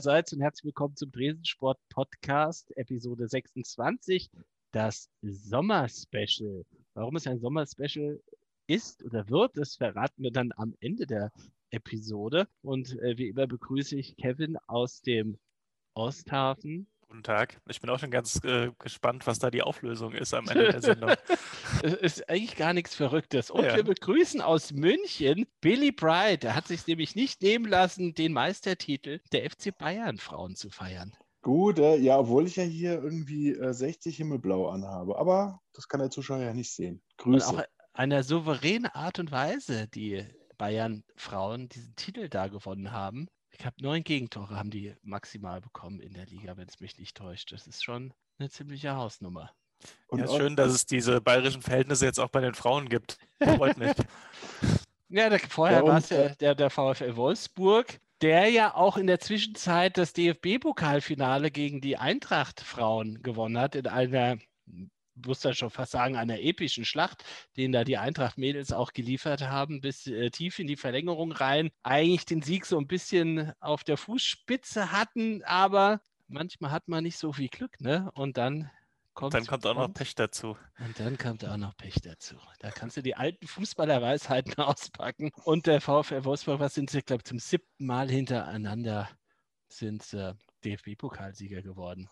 allerseits und herzlich willkommen zum Dresensport Podcast, Episode 26, das Sommerspecial. Warum es ein Sommerspecial ist oder wird, das verraten wir dann am Ende der Episode. Und äh, wie immer begrüße ich Kevin aus dem Osthafen. Guten Tag. Ich bin auch schon ganz äh, gespannt, was da die Auflösung ist am Ende der Sendung. Es ist eigentlich gar nichts Verrücktes. Und ja. wir begrüßen aus München Billy Bright. Er hat sich nämlich nicht nehmen lassen, den Meistertitel der FC Bayern Frauen zu feiern. Gut, äh, ja, obwohl ich ja hier irgendwie äh, 60 Himmelblau anhabe. Aber das kann der Zuschauer ja nicht sehen. Grüße. Und auch einer souveränen Art und Weise, die Bayern Frauen diesen Titel da gewonnen haben. Ich habe neun Gegentore haben die maximal bekommen in der Liga, wenn es mich nicht täuscht. Das ist schon eine ziemliche Hausnummer. Und ja, ist schön, dass es diese bayerischen Verhältnisse jetzt auch bei den Frauen gibt. Freut mich. ja, der, vorher war es ja äh, der, der VfL Wolfsburg, der ja auch in der Zwischenzeit das DFB-Pokalfinale gegen die Eintracht-Frauen gewonnen hat in einer muss da schon fast sagen, einer epischen Schlacht, den da die Eintracht-Mädels auch geliefert haben, bis äh, tief in die Verlängerung rein. Eigentlich den Sieg so ein bisschen auf der Fußspitze hatten, aber manchmal hat man nicht so viel Glück, ne? Und dann kommt. Dann kommt auch noch Pech dazu. Und dann kommt auch noch Pech dazu. Da kannst du die alten Fußballerweisheiten auspacken. Und der VfL Wolfsburg, was sind sie, glaube ich, zum siebten Mal hintereinander sind äh, DFB-Pokalsieger geworden.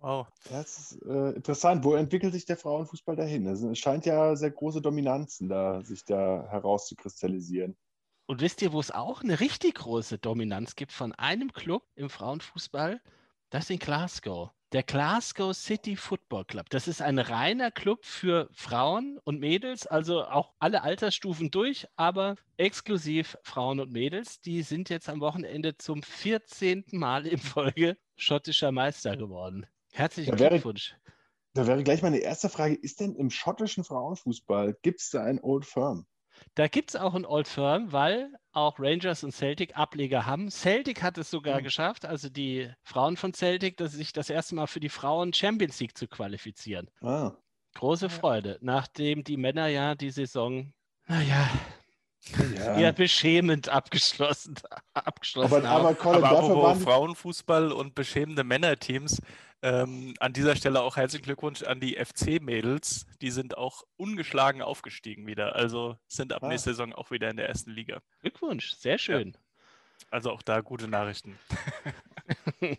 Wow. Das ist äh, interessant. Wo entwickelt sich der Frauenfußball dahin? Also, es scheint ja sehr große Dominanzen da, sich da herauszukristallisieren. Und wisst ihr, wo es auch eine richtig große Dominanz gibt von einem Club im Frauenfußball? Das ist in Glasgow. Der Glasgow City Football Club. Das ist ein reiner Club für Frauen und Mädels, also auch alle Altersstufen durch, aber exklusiv Frauen und Mädels. Die sind jetzt am Wochenende zum 14. Mal in Folge schottischer Meister geworden. Herzlichen da wäre, Glückwunsch. Da wäre gleich meine erste Frage: Ist denn im schottischen Frauenfußball, gibt es da ein Old Firm? Da gibt es auch ein Old Firm, weil auch Rangers und Celtic Ableger haben. Celtic hat es sogar mhm. geschafft, also die Frauen von Celtic, dass sich das erste Mal für die Frauen Champions League zu qualifizieren. Ah. Große Freude, nachdem die Männer ja die Saison, naja, ja. eher beschämend abgeschlossen, abgeschlossen aber, haben. Aber, Colin, aber apropos Frauenfußball und beschämende Männerteams, ähm, an dieser Stelle auch herzlichen Glückwunsch an die FC-Mädels. Die sind auch ungeschlagen aufgestiegen wieder. Also sind ab ah. nächster Saison auch wieder in der ersten Liga. Glückwunsch, sehr schön. Ja. Also auch da gute Nachrichten.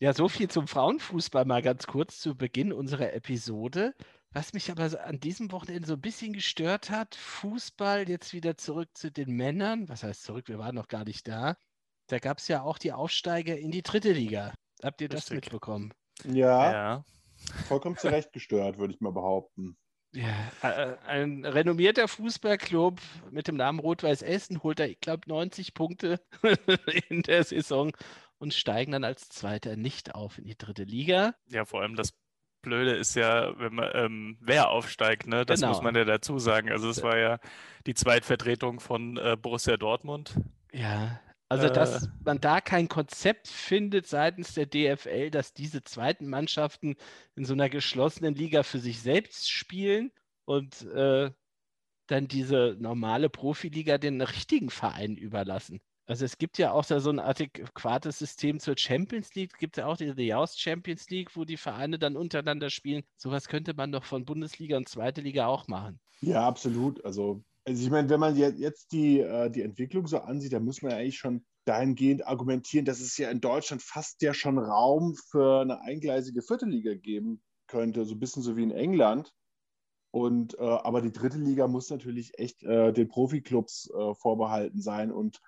ja, so viel zum Frauenfußball mal ganz kurz zu Beginn unserer Episode. Was mich aber an diesem Wochenende so ein bisschen gestört hat, Fußball jetzt wieder zurück zu den Männern. Was heißt zurück? Wir waren noch gar nicht da. Da gab es ja auch die Aufsteiger in die dritte Liga. Habt ihr das Richtig. mitbekommen? Ja, ja. vollkommen zurecht gestört, würde ich mal behaupten. Ja, ein renommierter Fußballclub mit dem Namen Rot-Weiß Essen holt da, ich glaube, 90 Punkte in der Saison und steigen dann als Zweiter nicht auf in die dritte Liga. Ja, vor allem das Blöde ist ja, wenn man, ähm, wer aufsteigt, ne? Das genau. muss man ja dazu sagen. Also es war ja die Zweitvertretung von äh, Borussia Dortmund. Ja, also, dass äh. man da kein Konzept findet seitens der DFL, dass diese zweiten Mannschaften in so einer geschlossenen Liga für sich selbst spielen und äh, dann diese normale Profiliga den richtigen Vereinen überlassen. Also es gibt ja auch da so ein adäquates System zur Champions League, es gibt ja auch die Jaus Champions League, wo die Vereine dann untereinander spielen. Sowas könnte man doch von Bundesliga und Zweite Liga auch machen. Ja, absolut. Also also ich meine, wenn man jetzt die, äh, die Entwicklung so ansieht, dann muss man ja eigentlich schon dahingehend argumentieren, dass es ja in Deutschland fast ja schon Raum für eine eingleisige vierte Liga geben könnte, so ein bisschen so wie in England. Und äh, aber die dritte Liga muss natürlich echt äh, den Profiklubs äh, vorbehalten sein und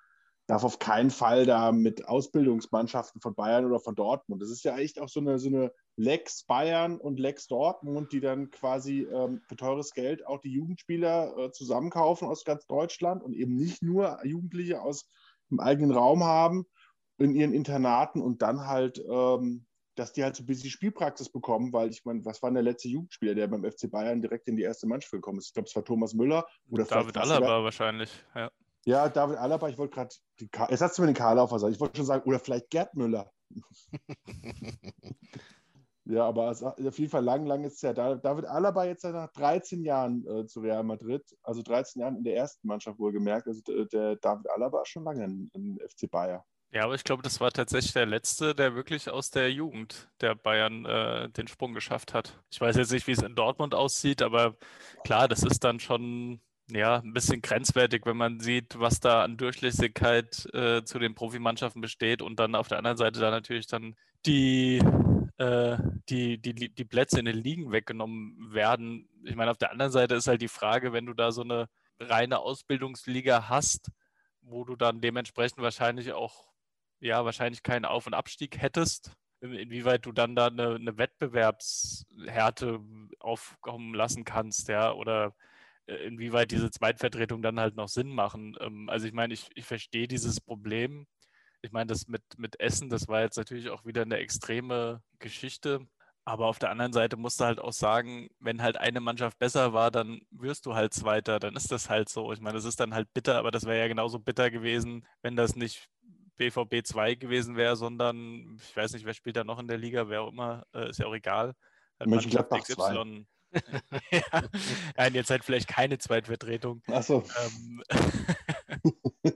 darf auf keinen Fall da mit Ausbildungsmannschaften von Bayern oder von Dortmund. Das ist ja echt auch so eine, so eine Lex Bayern und Lex Dortmund, die dann quasi ähm, für teures Geld auch die Jugendspieler äh, zusammenkaufen aus ganz Deutschland und eben nicht nur Jugendliche aus dem eigenen Raum haben in ihren Internaten und dann halt, ähm, dass die halt so ein bisschen Spielpraxis bekommen, weil ich meine, was war denn der letzte Jugendspieler, der beim FC Bayern direkt in die erste Mannschaft gekommen ist? Ich glaube, es war Thomas Müller oder David Alaba wahrscheinlich, ja. Ja, David Alaba, ich wollte gerade, jetzt hast du mir den Karlaufer gesagt, ich wollte schon sagen, oder vielleicht Gerd Müller. Ja, aber es, auf jeden Fall lang, lang ist ja da. David Alaba jetzt nach 13 Jahren äh, zu Real Madrid, also 13 Jahren in der ersten Mannschaft wohlgemerkt. Also der David Alaba ist schon lange im FC Bayer. Ja, aber ich glaube, das war tatsächlich der letzte, der wirklich aus der Jugend der Bayern äh, den Sprung geschafft hat. Ich weiß jetzt nicht, wie es in Dortmund aussieht, aber klar, das ist dann schon ja, ein bisschen grenzwertig, wenn man sieht, was da an Durchlässigkeit äh, zu den Profimannschaften besteht und dann auf der anderen Seite da natürlich dann die, äh, die, die, die Plätze in den Ligen weggenommen werden. Ich meine, auf der anderen Seite ist halt die Frage, wenn du da so eine reine Ausbildungsliga hast, wo du dann dementsprechend wahrscheinlich auch ja wahrscheinlich keinen Auf- und Abstieg hättest, inwieweit du dann da eine, eine Wettbewerbshärte aufkommen lassen kannst, ja, oder inwieweit diese Zweitvertretung dann halt noch Sinn machen. Ähm, also ich meine, ich, ich verstehe dieses Problem. Ich meine, das mit, mit Essen, das war jetzt natürlich auch wieder eine extreme Geschichte. Aber auf der anderen Seite musst du halt auch sagen, wenn halt eine Mannschaft besser war, dann wirst du halt Zweiter, dann ist das halt so. Ich meine, das ist dann halt bitter, aber das wäre ja genauso bitter gewesen, wenn das nicht BVB 2 gewesen wäre, sondern ich weiß nicht, wer spielt da noch in der Liga, wer auch immer, äh, ist ja auch egal. Halt Mönchengladbach XY. ja. Nein, jetzt halt vielleicht keine Zweitvertretung. Achso. Ähm,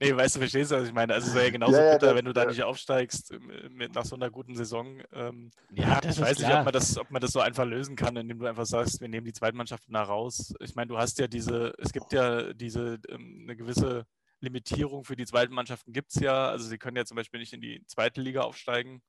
nee, weißt du, verstehst du, was ich meine? Also es wäre ja genauso ja, ja, bitter, das, wenn du da nicht aufsteigst mit, nach so einer guten Saison. Ähm, ja, das ich weiß nicht, ob man, das, ob man das so einfach lösen kann, indem du einfach sagst, wir nehmen die Zweitmannschaften da raus. Ich meine, du hast ja diese, es gibt ja diese ähm, eine gewisse Limitierung für die zweiten Mannschaften gibt es ja. Also sie können ja zum Beispiel nicht in die zweite Liga aufsteigen.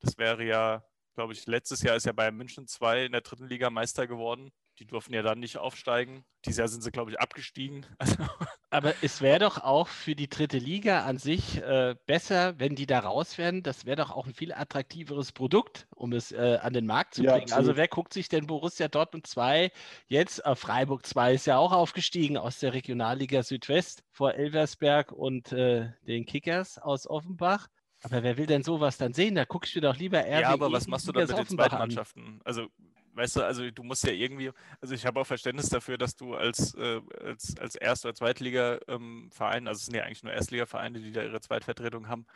Das wäre ja, glaube ich, letztes Jahr ist ja Bayern München 2 in der dritten Liga Meister geworden. Die durften ja dann nicht aufsteigen. Dieses Jahr sind sie, glaube ich, abgestiegen. Aber es wäre doch auch für die dritte Liga an sich äh, besser, wenn die da raus werden. Das wäre doch auch ein viel attraktiveres Produkt, um es äh, an den Markt zu bringen. Ja, also wer guckt sich denn Borussia Dortmund 2 jetzt? Äh, Freiburg 2 ist ja auch aufgestiegen aus der Regionalliga Südwest vor Elversberg und äh, den Kickers aus Offenbach. Aber wer will denn sowas dann sehen? Da guckst du doch lieber eher. Ja, aber was machst du dann mit den zweiten Mannschaften? Also weißt du, also du musst ja irgendwie, also ich habe auch Verständnis dafür, dass du als, äh, als, als Erst- oder Zweitliga-Verein, ähm, also es sind ja eigentlich nur Erstliga-Vereine, die da ihre Zweitvertretung haben,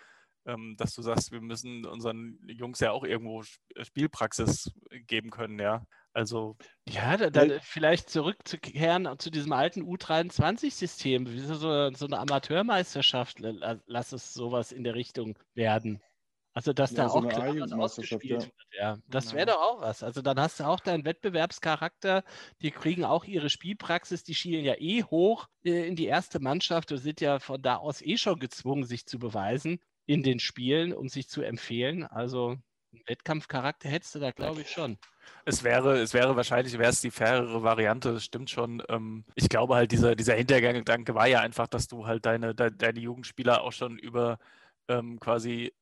ähm, dass du sagst, wir müssen unseren Jungs ja auch irgendwo Spielpraxis geben können, ja. Also. Ja, dann vielleicht zurückzukehren zu diesem alten U23-System, wie so, so eine Amateurmeisterschaft, lass es sowas in der Richtung werden. Also, dass ja, da so auch klar ausgespielt ja. wird, ja. Das wäre doch auch was. Also, dann hast du auch deinen Wettbewerbscharakter. Die kriegen auch ihre Spielpraxis. Die schielen ja eh hoch äh, in die erste Mannschaft und sind ja von da aus eh schon gezwungen, sich zu beweisen in den Spielen, um sich zu empfehlen. Also, Wettkampfcharakter hättest du da, glaube ich, schon. Es wäre, es wäre wahrscheinlich, wäre es die fairere Variante, das stimmt schon. Ähm, ich glaube halt, dieser, dieser Hintergedanke war ja einfach, dass du halt deine, de, deine Jugendspieler auch schon über ähm, quasi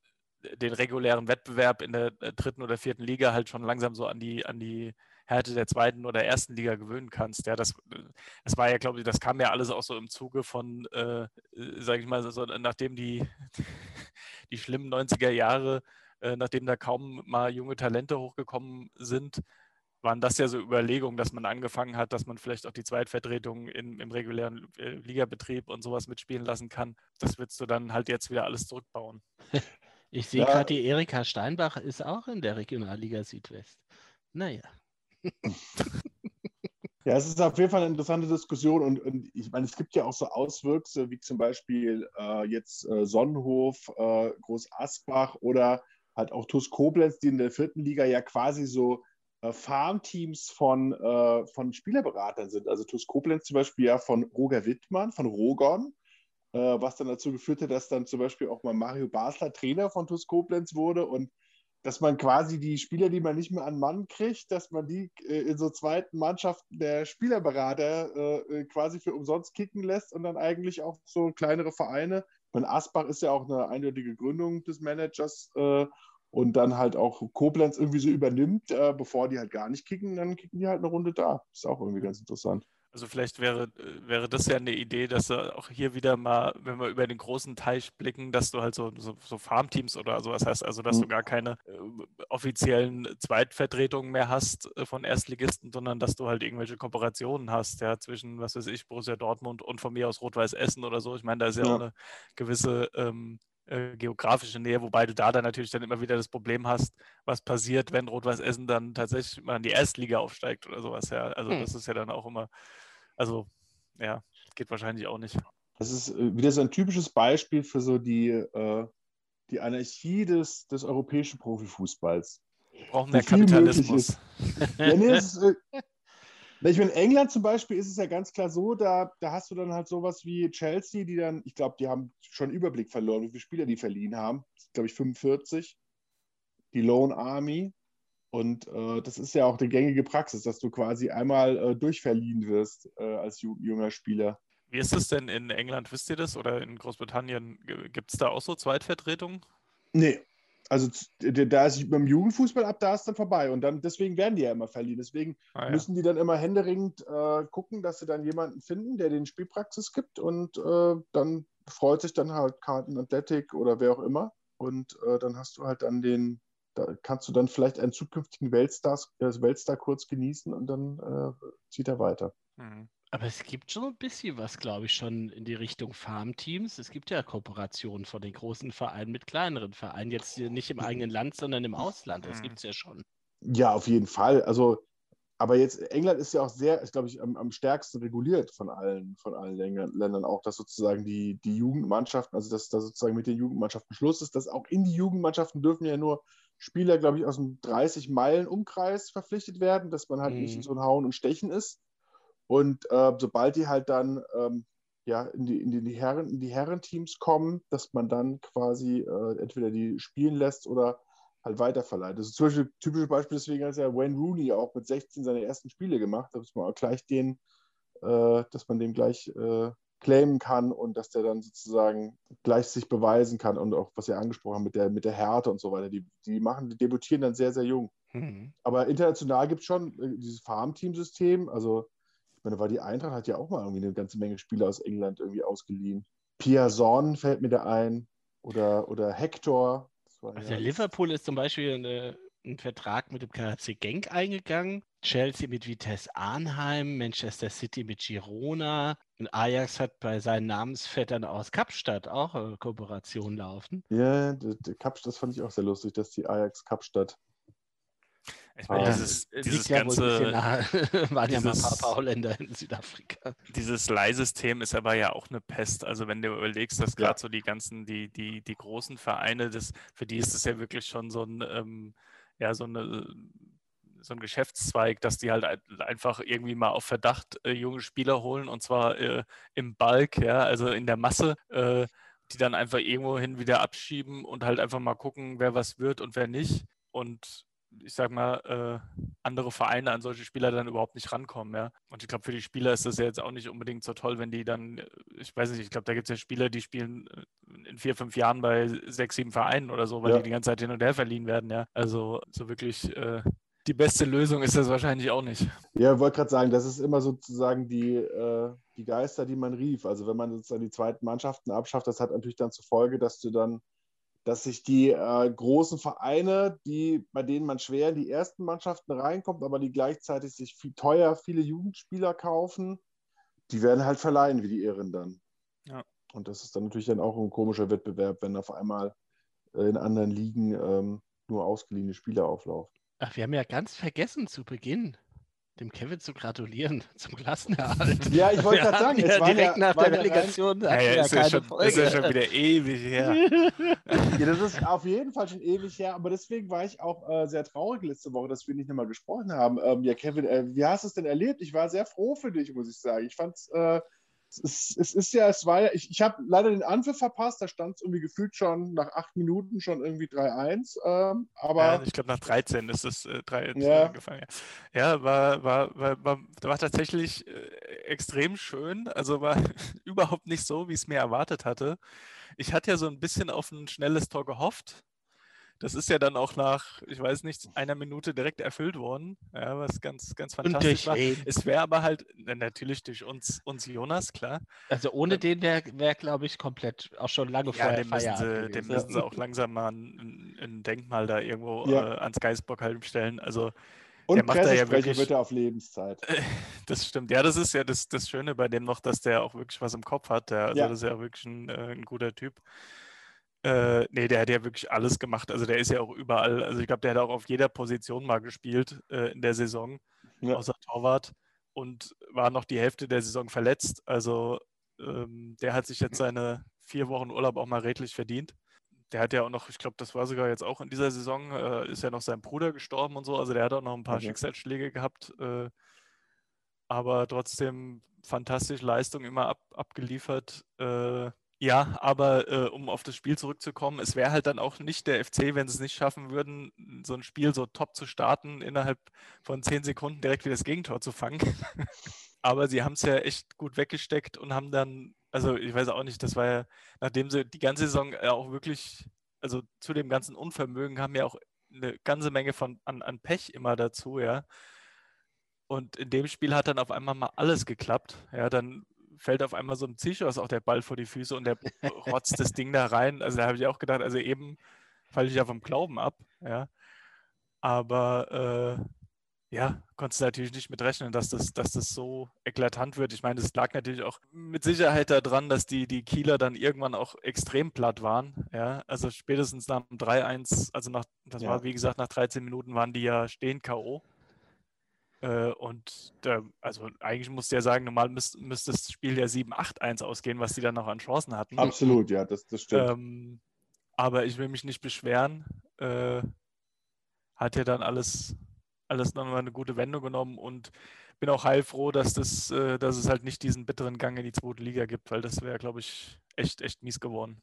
den regulären Wettbewerb in der dritten oder vierten Liga halt schon langsam so an die, an die Härte der zweiten oder ersten Liga gewöhnen kannst. Ja, das, das war ja, glaube ich, das kam ja alles auch so im Zuge von, äh, sage ich mal, so, nachdem die, die schlimmen 90er Jahre, äh, nachdem da kaum mal junge Talente hochgekommen sind, waren das ja so Überlegungen, dass man angefangen hat, dass man vielleicht auch die Zweitvertretung in, im regulären äh, Ligabetrieb und sowas mitspielen lassen kann. Das würdest du dann halt jetzt wieder alles zurückbauen. Ich sehe ja. gerade, die Erika Steinbach ist auch in der Regionalliga Südwest. Naja. Ja, es ist auf jeden Fall eine interessante Diskussion und, und ich meine, es gibt ja auch so Auswüchse wie zum Beispiel äh, jetzt äh, Sonnenhof, äh, Groß Asbach oder halt auch TuS Koblenz, die in der vierten Liga ja quasi so äh, Farmteams von, äh, von Spielerberatern sind. Also TuS Koblenz zum Beispiel ja von Roger Wittmann, von Rogon äh, was dann dazu geführt hat, dass dann zum Beispiel auch mal Mario Basler Trainer von TuS Koblenz wurde und dass man quasi die Spieler, die man nicht mehr an Mann kriegt, dass man die äh, in so zweiten Mannschaften der Spielerberater äh, äh quasi für umsonst kicken lässt und dann eigentlich auch so kleinere Vereine. Und Asbach ist ja auch eine eindeutige Gründung des Managers äh, und dann halt auch Koblenz irgendwie so übernimmt, äh, bevor die halt gar nicht kicken, dann kicken die halt eine Runde da. Ist auch irgendwie ganz interessant. Also vielleicht wäre, wäre das ja eine Idee, dass du auch hier wieder mal, wenn wir über den großen Teich blicken, dass du halt so, so, so Farmteams oder sowas hast, also dass mhm. du gar keine äh, offiziellen Zweitvertretungen mehr hast äh, von Erstligisten, sondern dass du halt irgendwelche Kooperationen hast, ja, zwischen, was weiß ich, Borussia Dortmund und von mir aus Rot-Weiß Essen oder so. Ich meine, da ist ja, ja. auch eine gewisse ähm, äh, geografische Nähe, wobei du da dann natürlich dann immer wieder das Problem hast, was passiert, wenn Rot-Weiß Essen dann tatsächlich mal in die Erstliga aufsteigt oder sowas. Ja, also hm. das ist ja dann auch immer also, ja, geht wahrscheinlich auch nicht. Das ist äh, wieder so ein typisches Beispiel für so die, äh, die Anarchie des, des europäischen Profifußballs. Wir brauchen mehr Kapitalismus. ja, nee, ist, äh, ich meine, in England zum Beispiel ist es ja ganz klar so, da, da hast du dann halt sowas wie Chelsea, die dann, ich glaube, die haben schon Überblick verloren, wie viele Spieler die verliehen haben. glaube ich, 45. Die Lone Army. Und äh, das ist ja auch die gängige Praxis, dass du quasi einmal äh, durchverliehen wirst äh, als junger Spieler. Wie ist es denn in England, wisst ihr das? Oder in Großbritannien gibt es da auch so Zweitvertretungen? Nee. Also da ist beim Jugendfußball ab, da ist dann vorbei. Und dann deswegen werden die ja immer verliehen. Deswegen ah, ja. müssen die dann immer händeringend äh, gucken, dass sie dann jemanden finden, der den Spielpraxis gibt. Und äh, dann freut sich dann halt Carlton Athletic oder wer auch immer. Und äh, dann hast du halt dann den, da kannst du dann vielleicht einen zukünftigen Weltstar, äh, Weltstar kurz genießen und dann äh, zieht er weiter. Mhm. Aber es gibt schon ein bisschen was, glaube ich, schon in die Richtung Farmteams. Es gibt ja Kooperationen von den großen Vereinen mit kleineren Vereinen. Jetzt nicht im eigenen Land, sondern im Ausland. Das mhm. gibt es ja schon. Ja, auf jeden Fall. Also, aber jetzt, England ist ja auch sehr, ist, glaube ich, am, am, stärksten reguliert von allen, von allen Ländern auch, dass sozusagen die, die Jugendmannschaften, also dass da sozusagen mit den Jugendmannschaften Schluss ist, dass auch in die Jugendmannschaften dürfen ja nur Spieler, glaube ich, aus einem 30-Meilen-Umkreis verpflichtet werden, dass man halt mhm. nicht in so ein Hauen und Stechen ist. Und äh, sobald die halt dann ähm, ja, in, die, in, die Herren, in die Herrenteams kommen, dass man dann quasi äh, entweder die spielen lässt oder halt weiterverleiht. Das ist zum Beispiel typisches Beispiel, deswegen hat ja Wayne Rooney auch mit 16 seine ersten Spiele gemacht, dass man auch gleich den, äh, dass man den gleich äh, claimen kann und dass der dann sozusagen gleich sich beweisen kann und auch, was ihr angesprochen habt, mit der, mit der Härte und so weiter. Die, die machen, die debütieren dann sehr, sehr jung. Mhm. Aber international gibt es schon äh, dieses Farmteam-System, also ich meine, war die Eintracht hat ja auch mal irgendwie eine ganze Menge Spieler aus England irgendwie ausgeliehen. Piazon fällt mir da ein. Oder, oder Hector. Also ja Liverpool ist zum Beispiel eine, einen Vertrag mit dem KHC Genk eingegangen. Chelsea mit Vitesse Arnheim, Manchester City mit Girona. Und Ajax hat bei seinen Namensvettern aus Kapstadt auch eine Kooperation laufen. Ja, Kapstadt, das fand ich auch sehr lustig, dass die Ajax Kapstadt ich meine, dieses, äh, dieses ganze. Waren dieses, ja mal ein paar, Holländer in Südafrika. Dieses Leihsystem ist aber ja auch eine Pest. Also, wenn du überlegst, dass gerade so die ganzen, die, die, die großen Vereine, das, für die ist es ja wirklich schon so ein, ähm, ja, so eine so ein Geschäftszweig, dass die halt einfach irgendwie mal auf Verdacht äh, junge Spieler holen und zwar äh, im Bulk, ja, also in der Masse, äh, die dann einfach irgendwo hin wieder abschieben und halt einfach mal gucken, wer was wird und wer nicht. Und ich sag mal, äh, andere Vereine an solche Spieler dann überhaupt nicht rankommen, ja. Und ich glaube, für die Spieler ist das ja jetzt auch nicht unbedingt so toll, wenn die dann, äh, ich weiß nicht, ich glaube, da gibt es ja Spieler, die spielen äh, in vier, fünf Jahren bei sechs, sieben Vereinen oder so, weil ja. die die ganze Zeit hin und her verliehen werden, ja. Also so wirklich äh, die beste Lösung ist das wahrscheinlich auch nicht. Ja, ich wollte gerade sagen, das ist immer sozusagen die, äh, die Geister, die man rief. Also wenn man sozusagen die zweiten Mannschaften abschafft, das hat natürlich dann zur Folge, dass du dann dass sich die äh, großen Vereine, die, bei denen man schwer in die ersten Mannschaften reinkommt, aber die gleichzeitig sich viel teuer viele Jugendspieler kaufen, die werden halt verleihen wie die Ehren dann. Ja. Und das ist dann natürlich dann auch ein komischer Wettbewerb, wenn auf einmal in anderen Ligen ähm, nur ausgeliehene Spieler auflaufen. Ach, wir haben ja ganz vergessen zu Beginn dem Kevin zu gratulieren zum Klassenerhalt. Ja, ich wollte gerade sagen, es war direkt ja, nach der Relegation. Ja, ja, ja, ist, ja schon, ist ja schon wieder ewig her. ja, das ist auf jeden Fall schon ewig her, aber deswegen war ich auch äh, sehr traurig letzte Woche, dass wir nicht nochmal gesprochen haben. Ähm, ja, Kevin, äh, wie hast du es denn erlebt? Ich war sehr froh für dich, muss ich sagen. Ich fand es äh, es, es, ist ja, es war ja, ich, ich habe leider den Anpfiff verpasst, da stand es irgendwie gefühlt schon nach acht Minuten schon irgendwie 3-1. Ähm, aber ja, ich glaube nach 13 ist es äh, 3 ja. gefallen. Ja, ja war, war, war, war, war tatsächlich äh, extrem schön. Also war überhaupt nicht so, wie ich es mir erwartet hatte. Ich hatte ja so ein bisschen auf ein schnelles Tor gehofft. Das ist ja dann auch nach, ich weiß nicht, einer Minute direkt erfüllt worden, ja, was ganz, ganz fantastisch war. Wen? Es wäre aber halt natürlich durch uns, uns Jonas, klar. Also ohne den wäre, wär, glaube ich, komplett auch schon lange ja, vorher dem müssen, sie, dem müssen sie auch langsam mal ein, ein Denkmal da irgendwo ja. äh, ans Geisbock stellen. Also und der macht da ja wirklich, wird er auf Lebenszeit. Das stimmt. Ja, das ist ja das, das Schöne bei dem noch, dass der auch wirklich was im Kopf hat. Der, also ja. das ist ja wirklich ein, äh, ein guter Typ. Äh, nee, der hat ja wirklich alles gemacht. Also der ist ja auch überall. Also ich glaube, der hat auch auf jeder Position mal gespielt äh, in der Saison, ja. außer Torwart. Und war noch die Hälfte der Saison verletzt. Also ähm, der hat sich jetzt seine vier Wochen Urlaub auch mal redlich verdient. Der hat ja auch noch, ich glaube, das war sogar jetzt auch in dieser Saison, äh, ist ja noch sein Bruder gestorben und so. Also der hat auch noch ein paar okay. Schicksalsschläge gehabt. Äh, aber trotzdem fantastische Leistung immer ab, abgeliefert. Äh, ja, aber äh, um auf das Spiel zurückzukommen, es wäre halt dann auch nicht der FC, wenn sie es nicht schaffen würden, so ein Spiel so top zu starten, innerhalb von zehn Sekunden direkt wieder das Gegentor zu fangen. aber sie haben es ja echt gut weggesteckt und haben dann, also ich weiß auch nicht, das war ja, nachdem sie die ganze Saison auch wirklich, also zu dem ganzen Unvermögen haben ja auch eine ganze Menge von an, an Pech immer dazu, ja. Und in dem Spiel hat dann auf einmal mal alles geklappt. Ja, dann fällt auf einmal so ein Zichos auch der Ball vor die Füße und der rotzt das Ding da rein. Also da habe ich auch gedacht, also eben falle ich ja vom Glauben ab, ja. Aber äh, ja, konntest du natürlich nicht mit rechnen, dass das, dass das so eklatant wird. Ich meine, das lag natürlich auch mit Sicherheit daran, dass die, die Kieler dann irgendwann auch extrem platt waren. Ja, also spätestens nach dem 3-1, also nach, das ja. war wie gesagt, nach 13 Minuten waren die ja stehen K.O. Äh, und da, also eigentlich musste ja sagen, normal müsste, müsste das Spiel ja 7-8-1 ausgehen, was die dann noch an Chancen hatten. Absolut, ja, das, das stimmt. Ähm, aber ich will mich nicht beschweren. Äh, hat ja dann alles, alles nochmal eine gute Wendung genommen und bin auch heilfroh, dass, das, äh, dass es halt nicht diesen bitteren Gang in die zweite Liga gibt, weil das wäre, glaube ich, echt, echt mies geworden.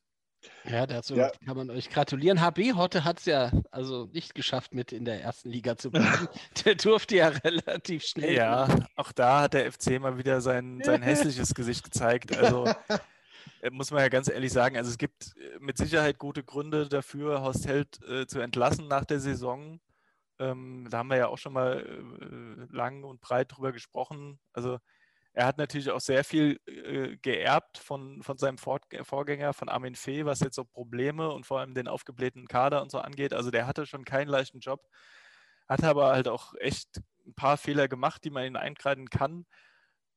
Ja, dazu ja. kann man euch gratulieren. HB Hotte hat es ja also nicht geschafft, mit in der ersten Liga zu bleiben. der durfte ja relativ schnell. Ja, auch da hat der FC mal wieder sein, sein hässliches Gesicht gezeigt. Also äh, muss man ja ganz ehrlich sagen, also es gibt äh, mit Sicherheit gute Gründe dafür, Horst Held äh, zu entlassen nach der Saison. Ähm, da haben wir ja auch schon mal äh, lang und breit drüber gesprochen. Also er hat natürlich auch sehr viel äh, geerbt von, von seinem Vorgänger, von Armin Fee, was jetzt so Probleme und vor allem den aufgeblähten Kader und so angeht. Also der hatte schon keinen leichten Job, hat aber halt auch echt ein paar Fehler gemacht, die man ihn einkreiden kann.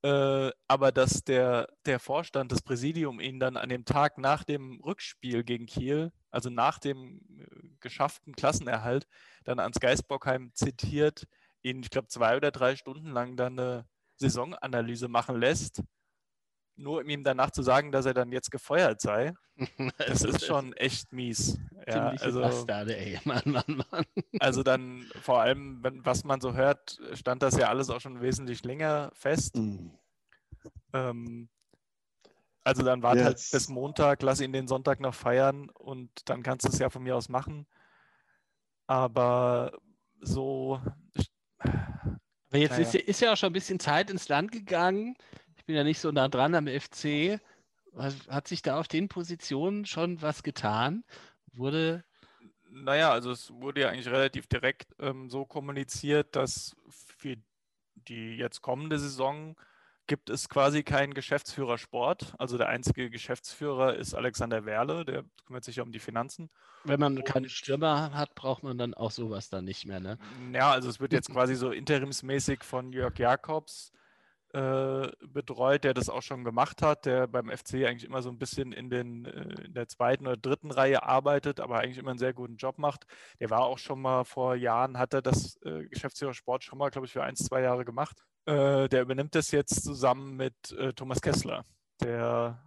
Äh, aber dass der, der Vorstand, das Präsidium ihn dann an dem Tag nach dem Rückspiel gegen Kiel, also nach dem äh, geschafften Klassenerhalt, dann ans Geisbockheim zitiert, ihn, ich glaube, zwei oder drei Stunden lang dann eine Saisonanalyse machen lässt, nur um ihm danach zu sagen, dass er dann jetzt gefeuert sei, das ist schon echt mies. Ja, also, Bastarde, ey. Mann, Mann, Mann. Also dann vor allem, wenn, was man so hört, stand das ja alles auch schon wesentlich länger fest. Mhm. Ähm, also dann warte halt bis Montag, lass ihn den Sonntag noch feiern und dann kannst du es ja von mir aus machen. Aber so aber jetzt ist, ist, ja auch schon ein bisschen Zeit ins Land gegangen. Ich bin ja nicht so nah dran am FC. Hat sich da auf den Positionen schon was getan? Wurde. Naja, also es wurde ja eigentlich relativ direkt ähm, so kommuniziert, dass für die jetzt kommende Saison gibt es quasi keinen Geschäftsführer Sport. Also der einzige Geschäftsführer ist Alexander Werle, der kümmert sich ja um die Finanzen. Wenn man keine Stürmer hat, braucht man dann auch sowas dann nicht mehr, ne? Ja, also es wird jetzt quasi so interimsmäßig von Jörg Jakobs äh, betreut, der das auch schon gemacht hat, der beim FC eigentlich immer so ein bisschen in, den, äh, in der zweiten oder dritten Reihe arbeitet, aber eigentlich immer einen sehr guten Job macht. Der war auch schon mal vor Jahren, hat er das äh, Geschäftsführer Sport schon mal, glaube ich, für ein, zwei Jahre gemacht. Äh, der übernimmt das jetzt zusammen mit äh, Thomas Kessler. Der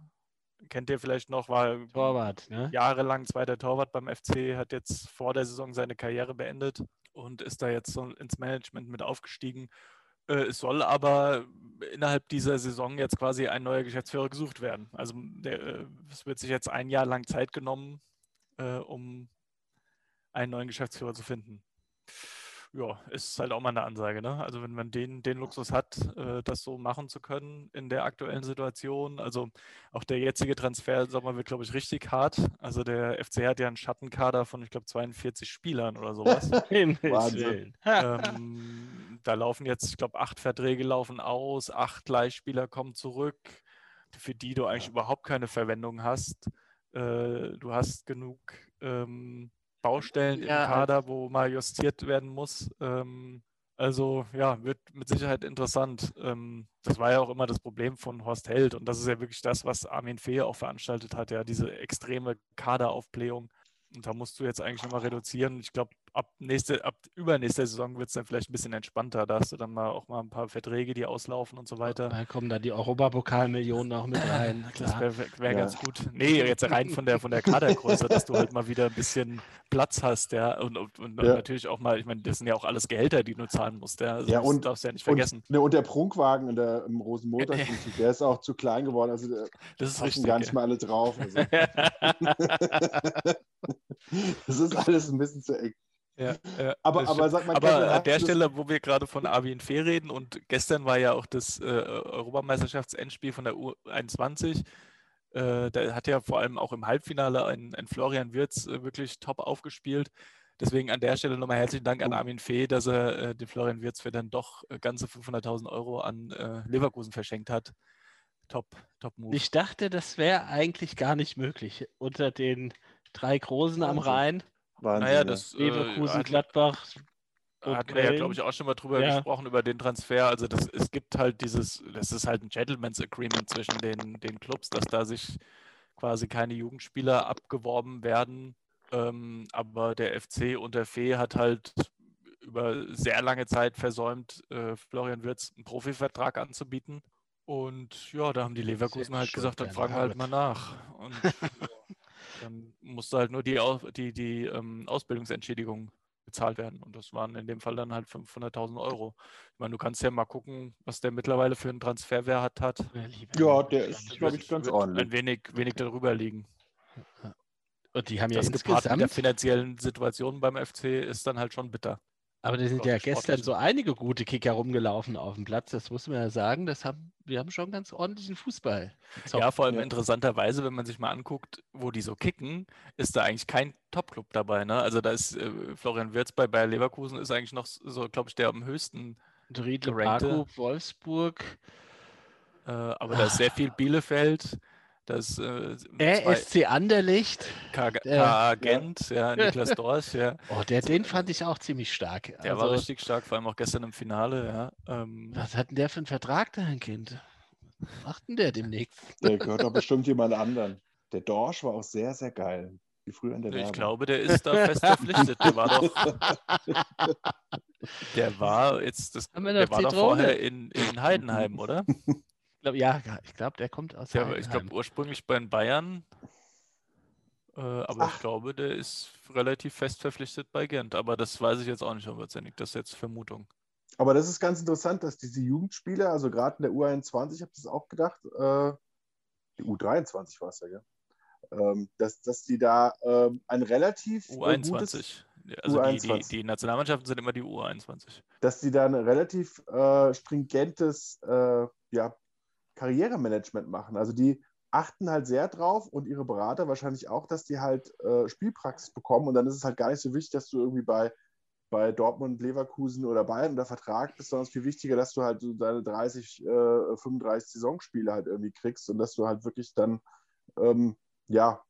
kennt ihr vielleicht noch, war Torwart, ne? jahrelang zweiter Torwart beim FC, hat jetzt vor der Saison seine Karriere beendet und ist da jetzt so ins Management mit aufgestiegen. Äh, es soll aber innerhalb dieser Saison jetzt quasi ein neuer Geschäftsführer gesucht werden. Also der, äh, es wird sich jetzt ein Jahr lang Zeit genommen, um einen neuen Geschäftsführer zu finden ja, ist halt auch mal eine Ansage. Ne? Also wenn man den, den Luxus hat, äh, das so machen zu können in der aktuellen Situation. Also auch der jetzige Transfer, sag mal, wird, glaube ich, richtig hart. Also der FC hat ja einen Schattenkader von, ich glaube, 42 Spielern oder sowas. Wahnsinn. ähm, da laufen jetzt, ich glaube, acht Verträge laufen aus, acht Leihspieler kommen zurück, für die du eigentlich ja. überhaupt keine Verwendung hast. Äh, du hast genug ähm, Baustellen ja, im Kader, wo mal justiert werden muss. Ähm, also ja, wird mit Sicherheit interessant. Ähm, das war ja auch immer das Problem von Horst Held und das ist ja wirklich das, was Armin Fee auch veranstaltet hat, ja, diese extreme Kaderaufblähung. Und da musst du jetzt eigentlich nochmal reduzieren. Ich glaube, ab, nächste, ab übernächste Saison wird es dann vielleicht ein bisschen entspannter. Da hast du dann mal auch mal ein paar Verträge, die auslaufen und so weiter. Da kommen da die Europapokalmillionen auch mit rein. Das wäre wär ja. ganz gut. Nee, jetzt rein von der, von der Kadergröße, dass du halt mal wieder ein bisschen Platz hast, ja. Und, und, und ja. natürlich auch mal, ich meine, das sind ja auch alles Gehälter, die du zahlen musst, ja. Also ja und, darfst du ja nicht vergessen. Und, ne, und der Prunkwagen in der, im Rosenmontag, der ist auch zu klein geworden. Also das ist richtig, gar nicht mal alle drauf. Also. das ist alles ein bisschen zu eng. Ja, ja, aber, aber, sag mal, aber an der Stelle, wo wir gerade von Arvin Fee reden und gestern war ja auch das äh, Europameisterschaftsendspiel von der U21, äh, da hat ja vor allem auch im Halbfinale ein, ein Florian Wirz äh, wirklich top aufgespielt. Deswegen an der Stelle nochmal herzlichen Dank an oh. Armin Fee, dass er äh, den Florian Wirz für dann doch äh, ganze 500.000 Euro an äh, Leverkusen verschenkt hat. Top, top Move. Ich dachte, das wäre eigentlich gar nicht möglich unter den drei Großen am Rhein. Wahnsinn, naja, das, äh, Leverkusen, äh, Gladbach. Hatten wir ja, glaube ich, auch schon mal drüber ja. gesprochen, über den Transfer. Also das, es gibt halt dieses, das ist halt ein Gentleman's Agreement zwischen den, den Clubs, dass da sich quasi keine Jugendspieler abgeworben werden. Ähm, aber der FC und der Fee hat halt über sehr lange Zeit versäumt, äh, Florian Wirtz einen Profivertrag anzubieten. Und ja, da haben die Leverkusen halt gesagt, dann fragen wir halt mal nach. Und Dann musste halt nur die, die, die ähm, Ausbildungsentschädigung bezahlt werden. Und das waren in dem Fall dann halt 500.000 Euro. Ich meine, du kannst ja mal gucken, was der mittlerweile für einen Transferwert hat. Ja, der ist, glaube ich, ganz ordentlich. Ein wenig, wenig darüber liegen. Und die haben ja das insgesamt... mit der finanziellen Situation beim FC ist dann halt schon bitter. Aber da sind ja gestern so einige gute Kicker rumgelaufen auf dem Platz, das muss man ja sagen. Das haben, wir haben schon ganz ordentlichen Fußball. Ja, vor allem interessanterweise, wenn man sich mal anguckt, wo die so kicken, ist da eigentlich kein Top-Club dabei. Ne? Also da ist äh, Florian Wirz bei Bayer Leverkusen ist eigentlich noch so, glaube ich, der am höchsten. Riedle, Baku, Wolfsburg. Äh, aber da ist sehr viel Bielefeld. Das, äh, RSC Anderlicht. K.A. Gent, ja, Niklas Dorsch, ja. Oh, der, den fand ich auch ziemlich stark. Der also, war richtig stark, vor allem auch gestern im Finale, ja. Ähm, was hat denn der für einen Vertrag, dein Kind? Was macht denn der demnächst? Der gehört doch bestimmt jemand anderen. Der Dorsch war auch sehr, sehr geil. Wie früher in der Ich Werbung. glaube, der ist da fest verpflichtet. Der war doch. Der war jetzt, das, der war doch vorher in, in Heidenheim, oder? Glaub, ja, ich glaube, der kommt aus. Ja, ich glaube ursprünglich bei den Bayern. Äh, aber Ach. ich glaube, der ist relativ fest verpflichtet bei Gent. Aber das weiß ich jetzt auch nicht hundertprozentig. Das ist jetzt Vermutung. Aber das ist ganz interessant, dass diese Jugendspieler, also gerade in der U21, ich habe das auch gedacht, äh, die U23 war es ja, gell? Ähm, dass, dass die da ähm, ein relativ U21. Gutes, also U21. Die, die, die, Nationalmannschaften sind immer die U21. Dass die da ein relativ äh, stringentes äh, ja, Karrieremanagement machen. Also die achten halt sehr drauf und ihre Berater wahrscheinlich auch, dass die halt äh, Spielpraxis bekommen und dann ist es halt gar nicht so wichtig, dass du irgendwie bei, bei Dortmund, Leverkusen oder Bayern unter Vertrag bist, sondern es ist viel wichtiger, dass du halt so deine 30, äh, 35 Saisonspiele halt irgendwie kriegst und dass du halt wirklich dann, ähm, ja,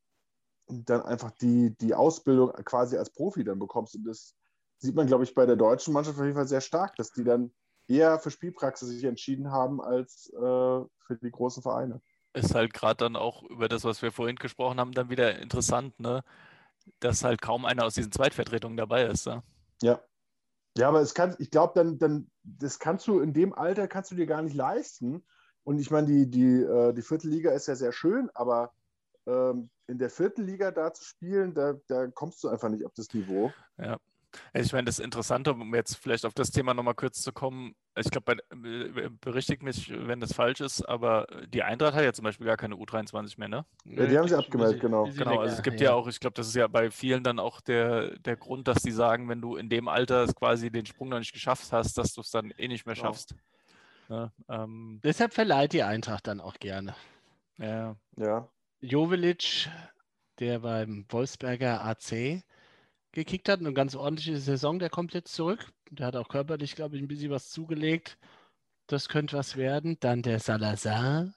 dann einfach die, die Ausbildung quasi als Profi dann bekommst und das sieht man, glaube ich, bei der deutschen Mannschaft auf jeden Fall sehr stark, dass die dann eher für Spielpraxis sich entschieden haben als äh, für die großen Vereine. Ist halt gerade dann auch über das, was wir vorhin gesprochen haben, dann wieder interessant, ne? dass halt kaum einer aus diesen Zweitvertretungen dabei ist. Ne? Ja. Ja, aber es kann, ich glaube, dann, dann, das kannst du in dem Alter kannst du dir gar nicht leisten. Und ich meine, die, die, äh, die Viertelliga ist ja sehr schön, aber ähm, in der Viertelliga da zu spielen, da, da kommst du einfach nicht auf das Niveau. Ja. Ich meine, das Interessante, um jetzt vielleicht auf das Thema nochmal kurz zu kommen, ich glaube, äh, berichtigt mich, wenn das falsch ist, aber die Eintracht hat ja zum Beispiel gar keine U23 mehr, ne? Ja, die haben sie abgemeldet, genau. Genau, also es gibt ja auch, ich glaube, das ist ja bei vielen dann auch der, der Grund, dass die sagen, wenn du in dem Alter quasi den Sprung noch nicht geschafft hast, dass du es dann eh nicht mehr genau. schaffst. Ja, ähm, Deshalb verleiht die Eintracht dann auch gerne. Ja. ja. Jovelic, der beim Wolfsberger AC gekickt hat. Eine ganz ordentliche Saison, der kommt jetzt zurück. Der hat auch körperlich, glaube ich, ein bisschen was zugelegt. Das könnte was werden. Dann der Salazar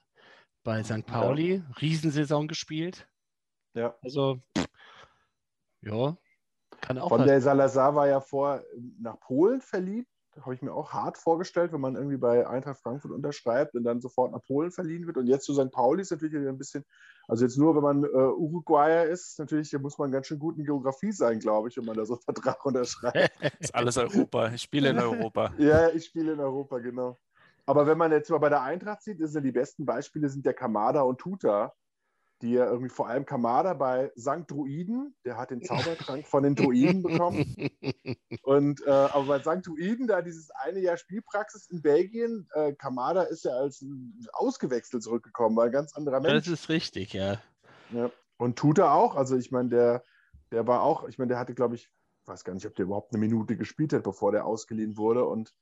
bei St. Pauli. Ja. Riesensaison gespielt. Ja. Also, ja, kann auch. Von der Salazar war ja vor nach Polen verliebt. Habe ich mir auch hart vorgestellt, wenn man irgendwie bei Eintracht Frankfurt unterschreibt und dann sofort nach Polen verliehen wird. Und jetzt zu St. Pauli ist natürlich ein bisschen, also jetzt nur, wenn man äh, Uruguayer ist, natürlich muss man ganz schön gut in Geografie sein, glaube ich, wenn man da so einen Vertrag unterschreibt. ist alles Europa. Ich spiele in Europa. ja, ich spiele in Europa, genau. Aber wenn man jetzt mal bei der Eintracht sieht, sind ja die besten Beispiele sind der Kamada und Tuta die ja irgendwie vor allem Kamada bei St. Druiden, der hat den Zaubertrank von den Druiden bekommen. Und äh, aber bei St. Druiden, da dieses eine Jahr Spielpraxis in Belgien, äh, Kamada ist ja als ausgewechselt zurückgekommen, war ein ganz anderer Mensch. Das ist richtig, ja. ja. Und tut er auch. Also ich meine, der, der war auch, ich meine, der hatte, glaube ich, weiß gar nicht, ob der überhaupt eine Minute gespielt hat, bevor der ausgeliehen wurde. Und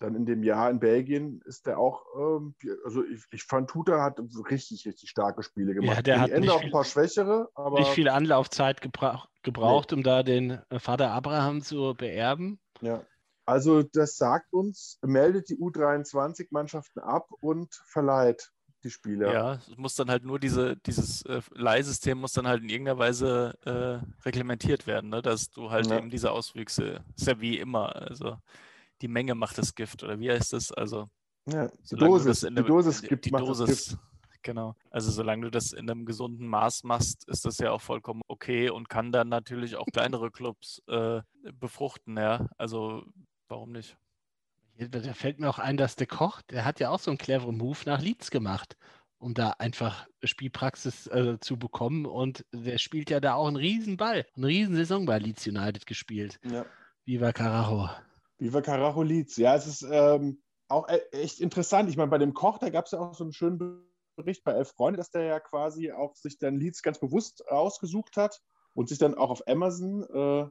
dann in dem Jahr in Belgien ist der auch, ähm, also ich, ich, fand, Tuta hat richtig, richtig starke Spiele gemacht. Ja, der Gegen hat Ende auch ein paar schwächere, aber. Nicht viel Anlaufzeit gebra gebraucht, nee. um da den äh, Vater Abraham zu beerben. Ja. Also das sagt uns, meldet die U23-Mannschaften ab und verleiht die Spieler. Ja, es muss dann halt nur diese, dieses äh, Leihsystem muss dann halt in irgendeiner Weise äh, reglementiert werden, ne? dass du halt ja. eben diese Auswüchse, ist ja wie immer, also die Menge macht das Gift, oder wie heißt das? Also, ja, die Dosis, die Dosis gibt die Dosis. Genau. Also solange du das in einem gesunden Maß machst, ist das ja auch vollkommen okay und kann dann natürlich auch kleinere Clubs äh, befruchten, ja. Also warum nicht? Da fällt mir auch ein, dass der Koch, der hat ja auch so einen cleveren Move nach Leeds gemacht, um da einfach Spielpraxis äh, zu bekommen. Und der spielt ja da auch einen Riesenball, eine Riesensaison bei Leeds United gespielt. Ja. Viva Carajo. Viva Leeds. Ja, es ist ähm, auch e-, echt interessant. Ich meine, bei dem Koch, da gab es ja auch so einen schönen Bericht bei Elf Freunde, dass der ja quasi auch sich dann Leeds ganz bewusst ausgesucht hat und sich dann auch auf Amazon äh,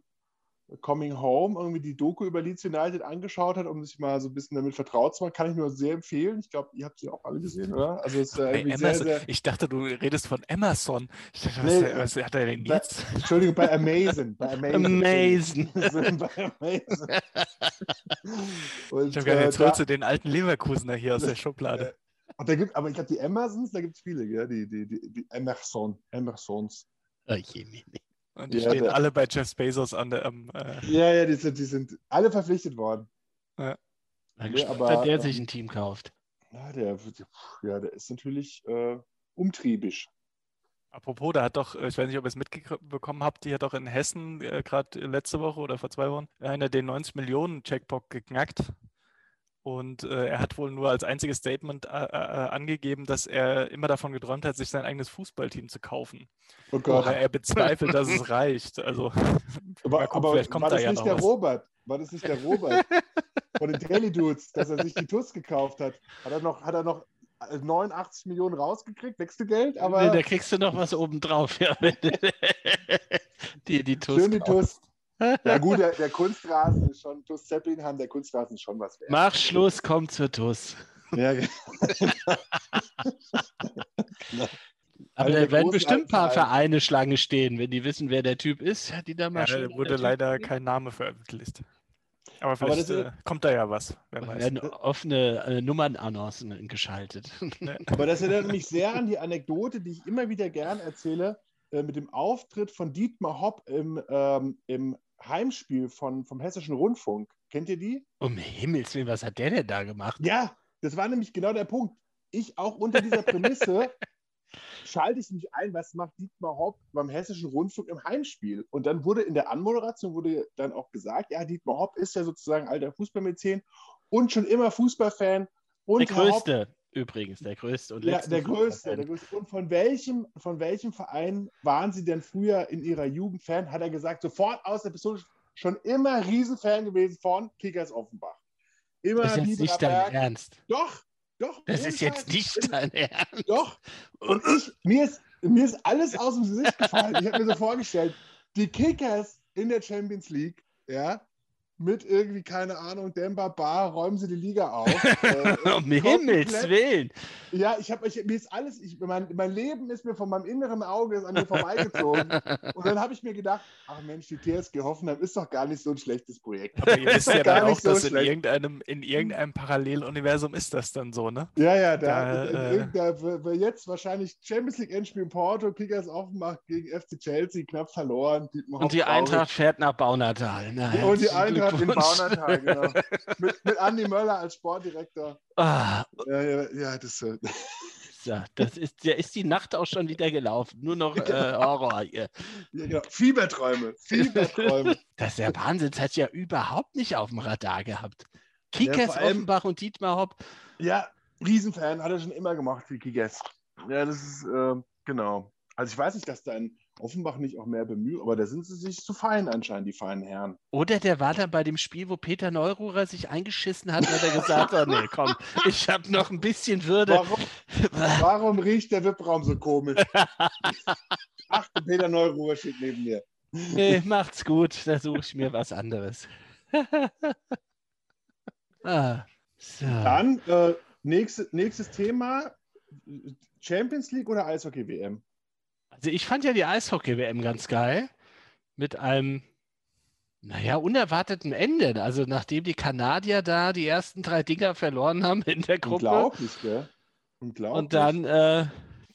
Coming Home irgendwie die Doku über Leeds United angeschaut hat, um sich mal so ein bisschen damit vertraut zu machen, kann ich nur sehr empfehlen. Ich glaube, ihr habt sie auch alle gesehen, oder? Also es, äh, sehr, sehr... Ich dachte, du redest von Amazon. Ich dachte, was, nee, was hat er denn jetzt? Bei, Entschuldigung, bei Amazon. Bei Amazon. Bei Amazon. Und, ich habe gerade, jetzt äh, holst du den alten Leverkusener hier aus der Schublade. Äh, da gibt, aber ich glaube, die Amazons, da gibt es viele, ja? die, die, die, die Emerson, Emersons. Oh je. Und die ja, stehen der, alle bei Jeff Bezos an der. Um, äh, ja, ja, die sind, die sind alle verpflichtet worden. Ja. Nee, aber, der ähm, sich ein Team kauft. Ja, der, ja, der ist natürlich äh, umtriebisch. Apropos, da hat doch, ich weiß nicht, ob ihr es mitbekommen habt, die hat doch in Hessen äh, gerade letzte Woche oder vor zwei Wochen einer den 90 Millionen Checkbock geknackt. Und äh, er hat wohl nur als einziges Statement äh, äh, angegeben, dass er immer davon geträumt hat, sich sein eigenes Fußballteam zu kaufen. Oh Gott. Aber er bezweifelt, dass es reicht. Also, aber, gucken, aber vielleicht kommt war das ja nicht der was. Robert? War das nicht der Robert von den Daily Dudes, dass er sich die TUS gekauft hat? Hat er noch, hat er noch 89 Millionen rausgekriegt, Wechselgeld, aber. Nee, da kriegst du noch was obendrauf, ja. die, die TUS. Schön die TUS. Ja gut, der, der Kunstrasen ist schon, TUS Zeppelin der Kunstrasen ist schon was wert. Mach Schluss, komm zur TUS. Ja, genau. Aber da werden bestimmt ein paar Vereine Schlange stehen, wenn die wissen, wer der Typ ist, die da mal ja, Da wurde leider typ kein Name veröffentlicht. Aber vielleicht Aber das, äh, kommt da ja was. Wer weiß. werden offene äh, Nummernannoncen geschaltet. Aber das erinnert mich sehr an die Anekdote, die ich immer wieder gern erzähle, äh, mit dem Auftritt von Dietmar Hopp im, ähm, im Heimspiel von, vom Hessischen Rundfunk. Kennt ihr die? Um Himmels Willen, was hat der denn da gemacht? Ja, das war nämlich genau der Punkt. Ich auch unter dieser Prämisse schalte ich mich ein, was macht Dietmar Hopp beim Hessischen Rundfunk im Heimspiel? Und dann wurde in der Anmoderation wurde dann auch gesagt, ja, Dietmar Hopp ist ja sozusagen alter Fußballmäzen und schon immer Fußballfan. Und der größte, übrigens, der größte und letzte. Ja, der größte, der größte. Und von welchem, von welchem Verein waren Sie denn früher in Ihrer Jugend Fan? Hat er gesagt, sofort aus der Pistole, schon immer Riesenfan gewesen von Kickers Offenbach. Immer das ist jetzt nicht dein Ernst. Doch, doch. Das ist jetzt nicht dein Ernst. Doch. Und ich, mir ist, mir ist alles aus dem Gesicht gefallen. Ich habe mir so vorgestellt, die Kickers in der Champions League, ja, mit irgendwie, keine Ahnung, Demba Bar, räumen sie die Liga auf. äh, um Himmels Willen. Ja, ich habe mir ist alles, ich, mein, mein Leben ist mir von meinem inneren Auge an mir vorbeigezogen. und dann habe ich mir gedacht, ach Mensch, die TSG Hoffenheim ist doch gar nicht so ein schlechtes Projekt. Aber ihr wisst ja dann auch, so dass in irgendeinem, in irgendeinem Paralleluniversum ist das dann so, ne? Ja, ja, da, da, äh, jetzt wahrscheinlich Champions League Endspiel in Porto, Kickers Offenbach gegen FC Chelsea, knapp verloren. Und die Eintracht fährt nach Baunatal. Na, und die Eintracht in Baunatal, genau. mit, mit Andi Möller als Sportdirektor. Ah. Ja, ja, ja, das. Äh, ja, das ist, ja, ist die Nacht auch schon wieder gelaufen. Nur noch äh, Horror hier. Ja, genau. Fieberträume. Fieberträume. das ist ja Wahnsinn. Das hat ja überhaupt nicht auf dem Radar gehabt. Kickers, ja, Offenbach und Dietmar Hopp. Ja, Riesenfan, hat er schon immer gemacht für Kickers. Ja, das ist, äh, genau. Also ich weiß nicht, dass dein Offenbach nicht auch mehr bemüht, aber da sind sie sich zu fein anscheinend, die feinen Herren. Oder der war da bei dem Spiel, wo Peter Neururer sich eingeschissen hat, weil er gesagt hat, nee, komm, ich habe noch ein bisschen Würde. Warum, warum riecht der VIP-Raum so komisch? Ach, Peter Neururer steht neben mir. Nee, macht's gut, da suche ich mir was anderes. ah, so. Dann, äh, nächste, nächstes Thema, Champions League oder Eishockey-WM? Also ich fand ja die Eishockey-WM ganz geil. Mit einem, naja, unerwarteten Ende. Also nachdem die Kanadier da die ersten drei Dinger verloren haben in der Gruppe. Unglaublich, gell? Unglaublich. Und dann äh,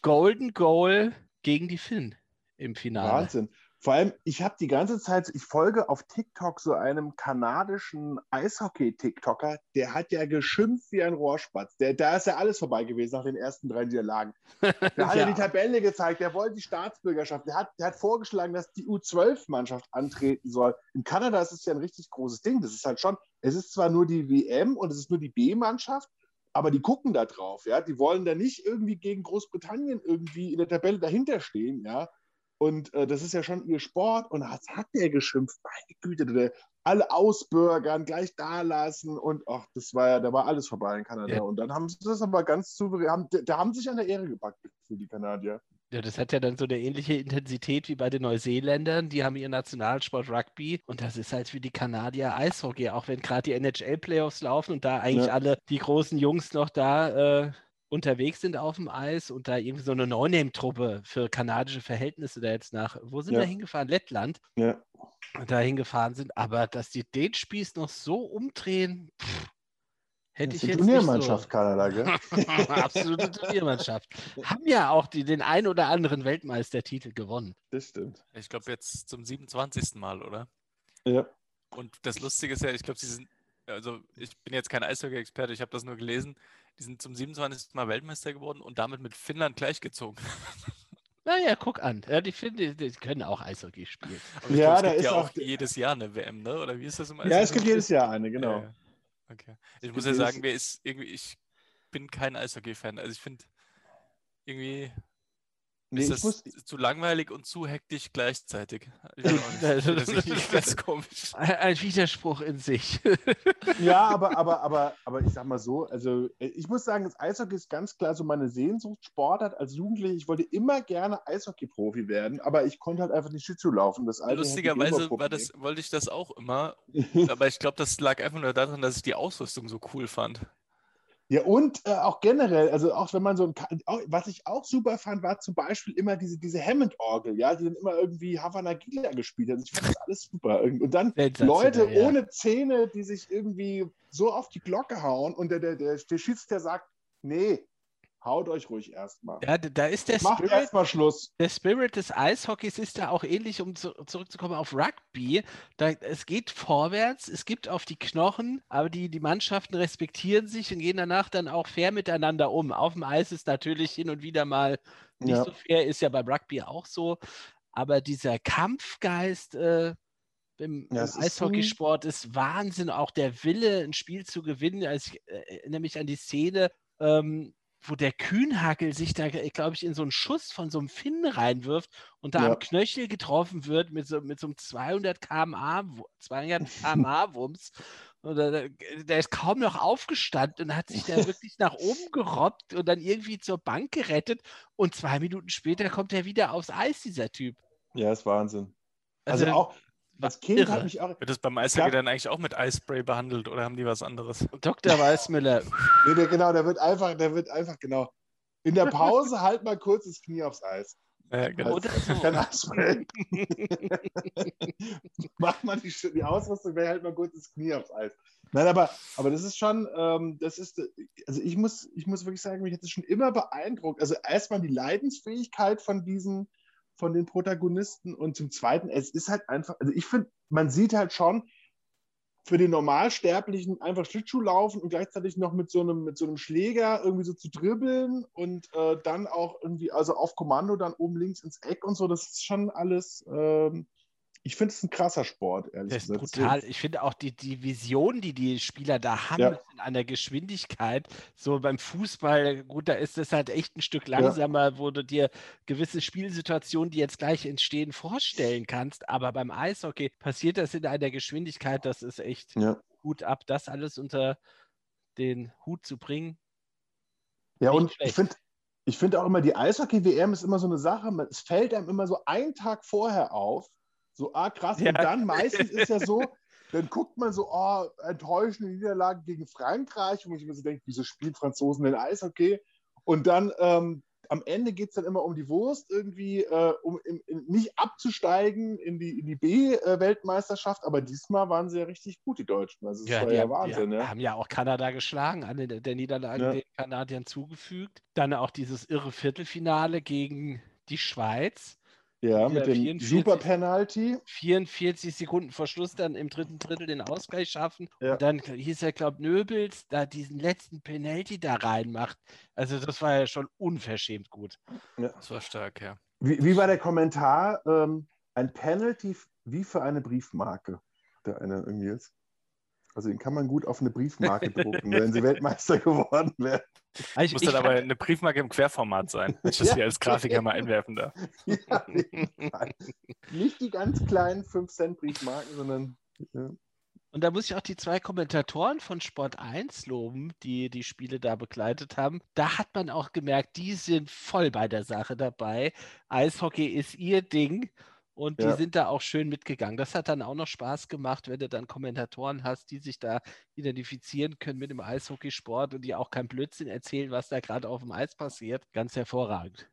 Golden Goal gegen die Finn im Finale. Wahnsinn. Vor allem, ich habe die ganze Zeit, ich folge auf TikTok so einem kanadischen Eishockey-TikToker, der hat ja geschimpft wie ein Rohrspatz. Der, da ist ja alles vorbei gewesen nach den ersten drei Niederlagen. Der hat ja. ja die Tabelle gezeigt, der wollte die Staatsbürgerschaft. Der hat, der hat vorgeschlagen, dass die U12-Mannschaft antreten soll. In Kanada ist es ja ein richtig großes Ding. Das ist halt schon, es ist zwar nur die WM und es ist nur die B-Mannschaft, aber die gucken da drauf, ja. Die wollen da nicht irgendwie gegen Großbritannien irgendwie in der Tabelle dahinter stehen, ja. Und äh, das ist ja schon ihr Sport. Und was hat der geschimpft? Meine Güte, der, alle ausbürgern, gleich da lassen. Und ach, das war ja, da war alles vorbei in Kanada. Ja. Und dann haben sie das aber ganz souverän, haben, da haben sich an der Ehre gepackt für die Kanadier. Ja, das hat ja dann so eine ähnliche Intensität wie bei den Neuseeländern. Die haben ihren Nationalsport Rugby und das ist halt für die Kanadier Eishockey, auch wenn gerade die NHL-Playoffs laufen und da eigentlich ja. alle die großen Jungs noch da äh, unterwegs sind auf dem Eis und da irgendwie so eine No-Name-Truppe für kanadische Verhältnisse da jetzt nach, wo sind ja. wir hingefahren? Lettland. Ja. Da hingefahren sind, aber dass die den Spieß noch so umdrehen, pff, hätte das ich jetzt Turniermannschaft so. Kanada, gell? Absolute Turniermannschaft. Haben ja auch die, den ein oder anderen Weltmeistertitel gewonnen. Das stimmt. Ich glaube jetzt zum 27. Mal, oder? Ja. Und das Lustige ist ja, ich glaube, sie sind, also ich bin jetzt kein Eishockey-Experte, ich habe das nur gelesen. Die sind zum 27. Mal Weltmeister geworden und damit mit Finnland gleichgezogen. Naja, guck an. Ja, die, Finnen, die können auch Eishockey spielen. Aber ja, da ist ja auch jedes Jahr eine WM, ne? Oder wie ist das im Eishockey? Ja, es gibt jedes Jahr eine, genau. Ja, okay. Ich muss ja sagen, wer ist irgendwie, ich bin kein Eishockey-Fan. Also ich finde irgendwie Nee, ist das muss... zu langweilig und zu hektisch gleichzeitig? das ist ganz komisch. Ein Widerspruch in sich. ja, aber, aber, aber, aber ich sag mal so, also ich muss sagen, das Eishockey ist ganz klar so meine Sehnsuchtssportart als Jugendliche. Ich wollte immer gerne Eishockey-Profi werden, aber ich konnte halt einfach nicht Schlittschuh laufen. Das Lustigerweise war das, wollte ich das auch immer, aber ich glaube, das lag einfach nur daran, dass ich die Ausrüstung so cool fand. Ja, und äh, auch generell, also auch wenn man so ein, auch, was ich auch super fand, war zum Beispiel immer diese, diese Hammond-Orgel, ja, die dann immer irgendwie Havana Gila gespielt hat. Ich fand das alles super. Und dann Leute ja. ohne Zähne, die sich irgendwie so auf die Glocke hauen und der, der, der, der Schiedsrichter sagt, nee, Haut euch ruhig erstmal. Ja, da ist der Macht Spirit. erstmal Schluss. Der Spirit des Eishockeys ist da auch ähnlich, um zu, zurückzukommen auf Rugby. Da, es geht vorwärts, es gibt auf die Knochen, aber die, die Mannschaften respektieren sich und gehen danach dann auch fair miteinander um. Auf dem Eis ist natürlich hin und wieder mal nicht ja. so fair, ist ja beim Rugby auch so. Aber dieser Kampfgeist äh, im, ja, im Eishockeysport ist, ist Wahnsinn. Auch der Wille, ein Spiel zu gewinnen. Also ich äh, erinnere mich an die Szene, ähm, wo der Kühnhagel sich da, glaube ich, in so einen Schuss von so einem Finn reinwirft und da ja. am Knöchel getroffen wird mit so, mit so einem 200 km/h, 200 km/h Wumms. Und der, der ist kaum noch aufgestanden und hat sich da wirklich nach oben gerobbt und dann irgendwie zur Bank gerettet. Und zwei Minuten später kommt er wieder aufs Eis, dieser Typ. Ja, ist Wahnsinn. Also, also auch, als Kind irre. hat mich auch. Wird das beim Eishockey dann eigentlich auch mit Eispray behandelt oder haben die was anderes? Dr. Weißmüller. nee, der, genau, der wird einfach, der wird einfach, genau. In der Pause halt mal kurz das Knie aufs Eis. Ja, genau. Oder so. Kein Eispray. Macht man die, die Ausrüstung, wäre halt mal kurz das Knie aufs Eis. Nein, aber, aber das ist schon, ähm, das ist, also ich muss, ich muss wirklich sagen, mich hat das schon immer beeindruckt. Also erstmal die Leidensfähigkeit von diesen, von den Protagonisten und zum Zweiten, es ist halt einfach, also ich finde, man sieht halt schon, für den Normalsterblichen einfach Schlittschuh laufen und gleichzeitig noch mit so einem, mit so einem Schläger irgendwie so zu dribbeln und äh, dann auch irgendwie, also auf Kommando dann oben links ins Eck und so, das ist schon alles, ähm, ich finde es ein krasser Sport, ehrlich das ist Brutal. Ich finde auch die, die Vision, die die Spieler da haben, ja. in einer Geschwindigkeit, so beim Fußball, gut, da ist es halt echt ein Stück langsamer, ja. wo du dir gewisse Spielsituationen, die jetzt gleich entstehen, vorstellen kannst. Aber beim Eishockey passiert das in einer Geschwindigkeit, das ist echt ja. gut ab, das alles unter den Hut zu bringen. Ja, Nicht und schlecht. ich finde. Ich finde auch immer, die Eishockey-WM ist immer so eine Sache, es fällt einem immer so einen Tag vorher auf, so, ah, krass. Ja. Und dann meistens ist ja so, dann guckt man so, oh, enttäuschende Niederlage gegen Frankreich, wo ich mir so denke, wieso spielen Franzosen denn Eishockey? Und dann ähm, am Ende geht es dann immer um die Wurst, irgendwie, äh, um in, in, nicht abzusteigen in die, in die B-Weltmeisterschaft, aber diesmal waren sie ja richtig gut, die Deutschen. Also, das ja, war ja haben, Wahnsinn. Die ja. haben ja auch Kanada geschlagen, an der, der Niederlage ja. den Kanadiern zugefügt. Dann auch dieses irre Viertelfinale gegen die Schweiz. Ja, mit dem 44, super Penalty. 44 Sekunden vor Schluss dann im dritten Drittel den Ausgleich schaffen. Ja. Und dann hieß er, glaube Nöbels, da diesen letzten Penalty da reinmacht. Also das war ja schon unverschämt gut. Ja. Das war stark, ja. Wie, wie war der Kommentar? Ähm, ein Penalty wie für eine Briefmarke. Der eine irgendwie jetzt. Also den kann man gut auf eine Briefmarke drucken, wenn sie Weltmeister geworden wären. Also Muss dann aber eine Briefmarke im Querformat sein, wenn ich das ja. hier als Grafiker mal einwerfen darf. Ja, nicht die ganz kleinen 5-Cent-Briefmarken, sondern. Ja. Und da muss ich auch die zwei Kommentatoren von Sport 1 loben, die die Spiele da begleitet haben. Da hat man auch gemerkt, die sind voll bei der Sache dabei. Eishockey ist ihr Ding und die ja. sind da auch schön mitgegangen. Das hat dann auch noch Spaß gemacht, wenn du dann Kommentatoren hast, die sich da identifizieren können mit dem Eishockeysport und die auch kein Blödsinn erzählen, was da gerade auf dem Eis passiert. Ganz hervorragend.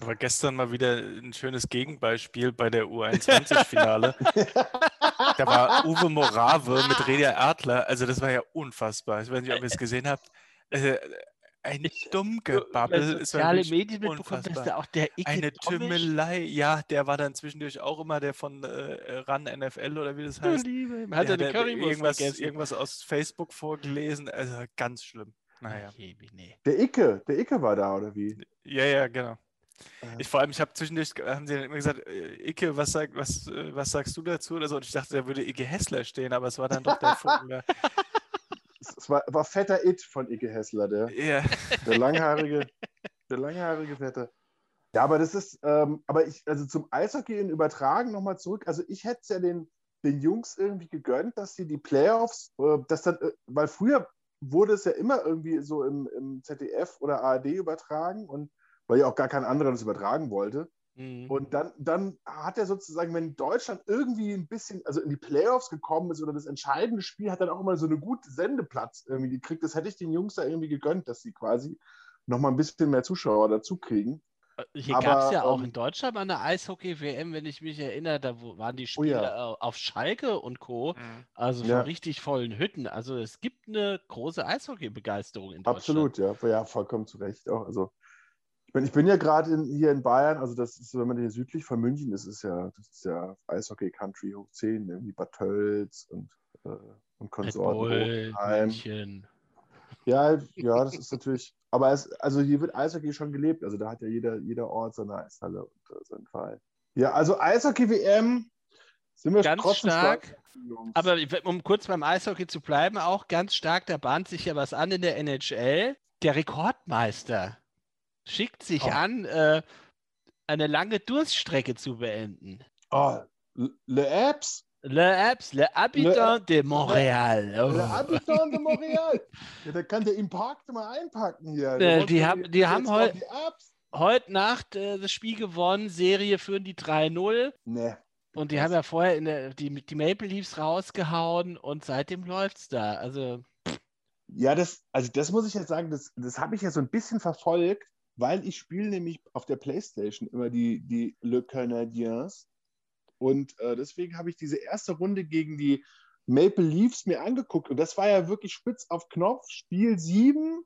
Aber gestern mal wieder ein schönes Gegenbeispiel bei der U21-Finale. da war Uwe Morave mit Redia Erdler. Also das war ja unfassbar. Ich weiß nicht, ob ihr es gesehen habt. Ein Dummgebabbel. Soziale Medien mitbekommen, dass da auch der Icke Eine Tümmelei. Ja, der war dann zwischendurch auch immer der von äh, RAN NFL oder wie das heißt. Liebe. Hat er eine irgendwas, irgendwas aus Facebook vorgelesen. Also ganz schlimm. Naja. Der Icke, der Icke war da, oder wie? Ja, ja, genau. Ich vor allem, ich habe zwischendurch, haben sie dann immer gesagt, äh, Icke, was, sag, was, äh, was sagst du dazu oder so? Und ich dachte, da würde Icke Hessler stehen, aber es war dann doch der Vogel. es war, war fetter It von Icke Hessler, der, ja. der langhaarige, der langhaarige Fette. Ja, aber das ist, ähm, aber ich, also zum Eishockey in Übertragen nochmal zurück. Also ich hätte es ja den, den Jungs irgendwie gegönnt, dass sie die Playoffs, äh, dass dann, äh, weil früher wurde es ja immer irgendwie so im, im ZDF oder ARD übertragen und weil ja auch gar kein anderer das übertragen wollte. Mhm. Und dann, dann hat er sozusagen, wenn Deutschland irgendwie ein bisschen, also in die Playoffs gekommen ist oder das entscheidende Spiel, hat dann auch immer so eine gute Sendeplatz irgendwie gekriegt. Das hätte ich den Jungs da irgendwie gegönnt, dass sie quasi nochmal ein bisschen mehr Zuschauer dazu kriegen. Äh, hier gab es ja auch ähm, in Deutschland mal eine Eishockey-WM, wenn ich mich erinnere, da waren die Spiele oh ja. auf Schalke und Co. Mhm. Also von ja. richtig vollen Hütten. Also es gibt eine große Eishockey-Begeisterung in Deutschland. Absolut, ja. Ja, vollkommen zu Recht auch. Also ich bin ja gerade hier in Bayern, also das ist, wenn man hier südlich von München ist, ist ja, das ist ja Eishockey Country hoch 10, irgendwie Bad Tölz und, äh, und Konsorten. München. Ja, ja, das ist natürlich, aber es, also hier wird Eishockey schon gelebt, also da hat ja jeder, jeder Ort seine Eishalle und äh, seinen Verein. Ja, also Eishockey-WM sind wir ganz stark. stark. Aber um kurz beim Eishockey zu bleiben, auch ganz stark, da bahnt sich ja was an in der NHL. Der Rekordmeister schickt sich oh. an, äh, eine lange Durststrecke zu beenden. Oh, Le Abs? Le Abs, Le Habitant le, de Montréal. Oh. Le Habitant de Montréal. ja, da kann der Impact mal einpacken hier. Äh, die, haben, die haben heute heute Nacht äh, das Spiel gewonnen, Serie führen die 3-0. Nee. Und die haben ja vorher der, die, die Maple Leafs rausgehauen und seitdem läuft es da. Also. Ja, das, also das muss ich jetzt sagen, das, das habe ich ja so ein bisschen verfolgt weil ich spiele nämlich auf der Playstation immer die, die Le Canadiens. Und äh, deswegen habe ich diese erste Runde gegen die Maple Leafs mir angeguckt. Und das war ja wirklich spitz auf Knopf, Spiel 7,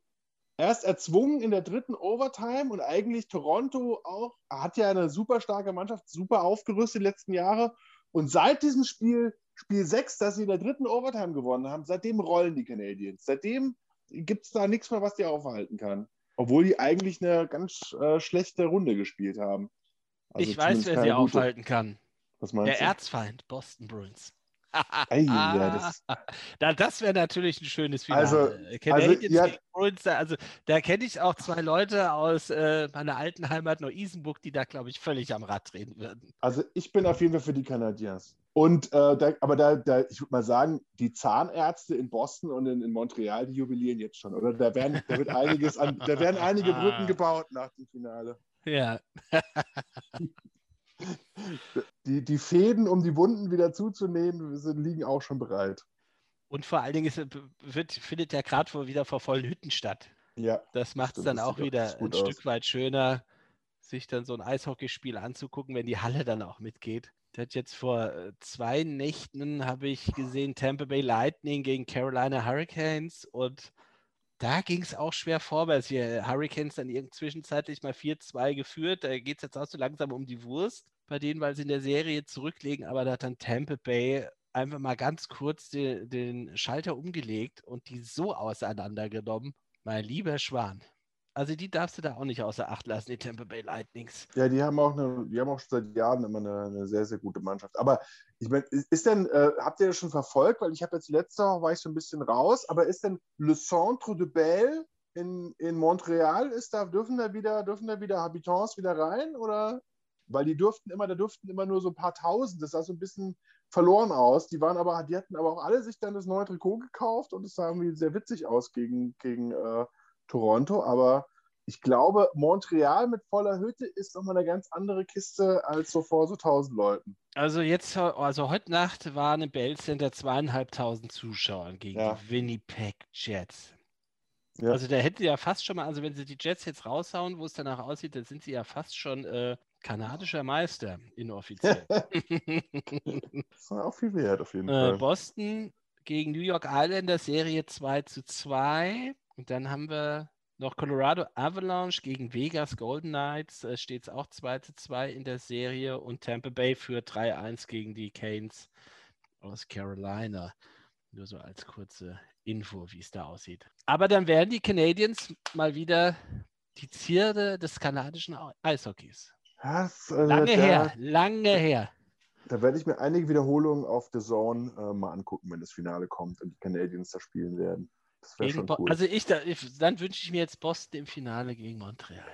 erst erzwungen in der dritten Overtime. Und eigentlich Toronto auch, hat ja eine super starke Mannschaft, super aufgerüstet die letzten Jahre. Und seit diesem Spiel Spiel 6, das sie in der dritten Overtime gewonnen haben, seitdem rollen die Canadiens. Seitdem gibt es da nichts mehr, was die aufhalten kann. Obwohl die eigentlich eine ganz äh, schlechte Runde gespielt haben. Also ich weiß, wer sie gute. aufhalten kann. Was meinst Der du? Erzfeind, Boston Bruins. Ei, ja, das, Na, das wäre natürlich ein schönes Finale. Also, Canadiens also, ja, Bruins, also da kenne ich auch zwei Leute aus äh, meiner alten Heimat Neu-Isenburg, die da, glaube ich, völlig am Rad drehen würden. Also ich bin auf jeden Fall für die Canadiens. Und äh, da, aber da, da ich würde mal sagen, die Zahnärzte in Boston und in, in, Montreal, die jubilieren jetzt schon, oder? Da werden, da wird einiges an, da werden einige Brücken gebaut nach dem Finale. Ja. die, die Fäden, um die Wunden wieder zuzunehmen, sind, liegen auch schon bereit. Und vor allen Dingen ist, wird, findet ja gerade wieder vor vollen Hütten statt. Ja. Das macht es dann auch wieder ein aus. Stück weit schöner, sich dann so ein Eishockeyspiel anzugucken, wenn die Halle dann auch mitgeht. Das hat jetzt vor äh, zwei Nächten habe ich gesehen Tampa Bay Lightning gegen Carolina Hurricanes und da ging es auch schwer vorwärts. Hier Hurricanes dann irgendwie zwischenzeitlich mal 4-2 geführt. Da geht es jetzt auch so langsam um die Wurst bei denen, weil sie in der Serie zurücklegen. Aber da hat dann Tampa Bay einfach mal ganz kurz den, den Schalter umgelegt und die so auseinandergenommen. Mein lieber Schwan. Also die darfst du da auch nicht außer Acht lassen, die Tampa Bay Lightnings. Ja, die haben auch, eine, die haben auch seit Jahren immer eine, eine sehr, sehr gute Mannschaft. Aber ich meine, ist denn, äh, habt ihr das schon verfolgt? Weil ich habe jetzt letzte Woche war ich so ein bisschen raus, aber ist denn Le Centre de Belle in, in Montreal, ist da, dürfen da wieder, dürfen da wieder Habitants wieder rein? Oder? Weil die durften immer, da durften immer nur so ein paar tausend. Das sah so ein bisschen verloren aus. Die waren aber, die hatten aber auch alle sich dann das neue Trikot gekauft und es sah irgendwie sehr witzig aus gegen, gegen äh, Toronto, aber ich glaube, Montreal mit voller Hütte ist nochmal eine ganz andere Kiste als so vor so 1000 Leuten. Also jetzt, also heute Nacht waren im Bell Center zweieinhalbtausend Zuschauer gegen ja. die Winnipeg Jets. Ja. Also da hätten sie ja fast schon mal, also wenn sie die Jets jetzt raushauen, wo es danach aussieht, dann sind sie ja fast schon äh, kanadischer Meister inoffiziell. das ist auch viel wert auf jeden äh, Fall. Boston gegen New York Islanders Serie 2 zu 2. Und dann haben wir noch Colorado Avalanche gegen Vegas Golden Knights. Äh, Steht es auch 2 zu 2 in der Serie. Und Tampa Bay führt 3-1 gegen die Canes aus Carolina. Nur so als kurze Info, wie es da aussieht. Aber dann werden die Canadiens mal wieder die Zierde des kanadischen Eishockeys. Das, äh, lange der, her, lange her. Da werde ich mir einige Wiederholungen auf The Zone äh, mal angucken, wenn das Finale kommt und die Canadiens da spielen werden. Gegen cool. Also ich, da, ich, dann wünsche ich mir jetzt Boston im Finale gegen Montreal.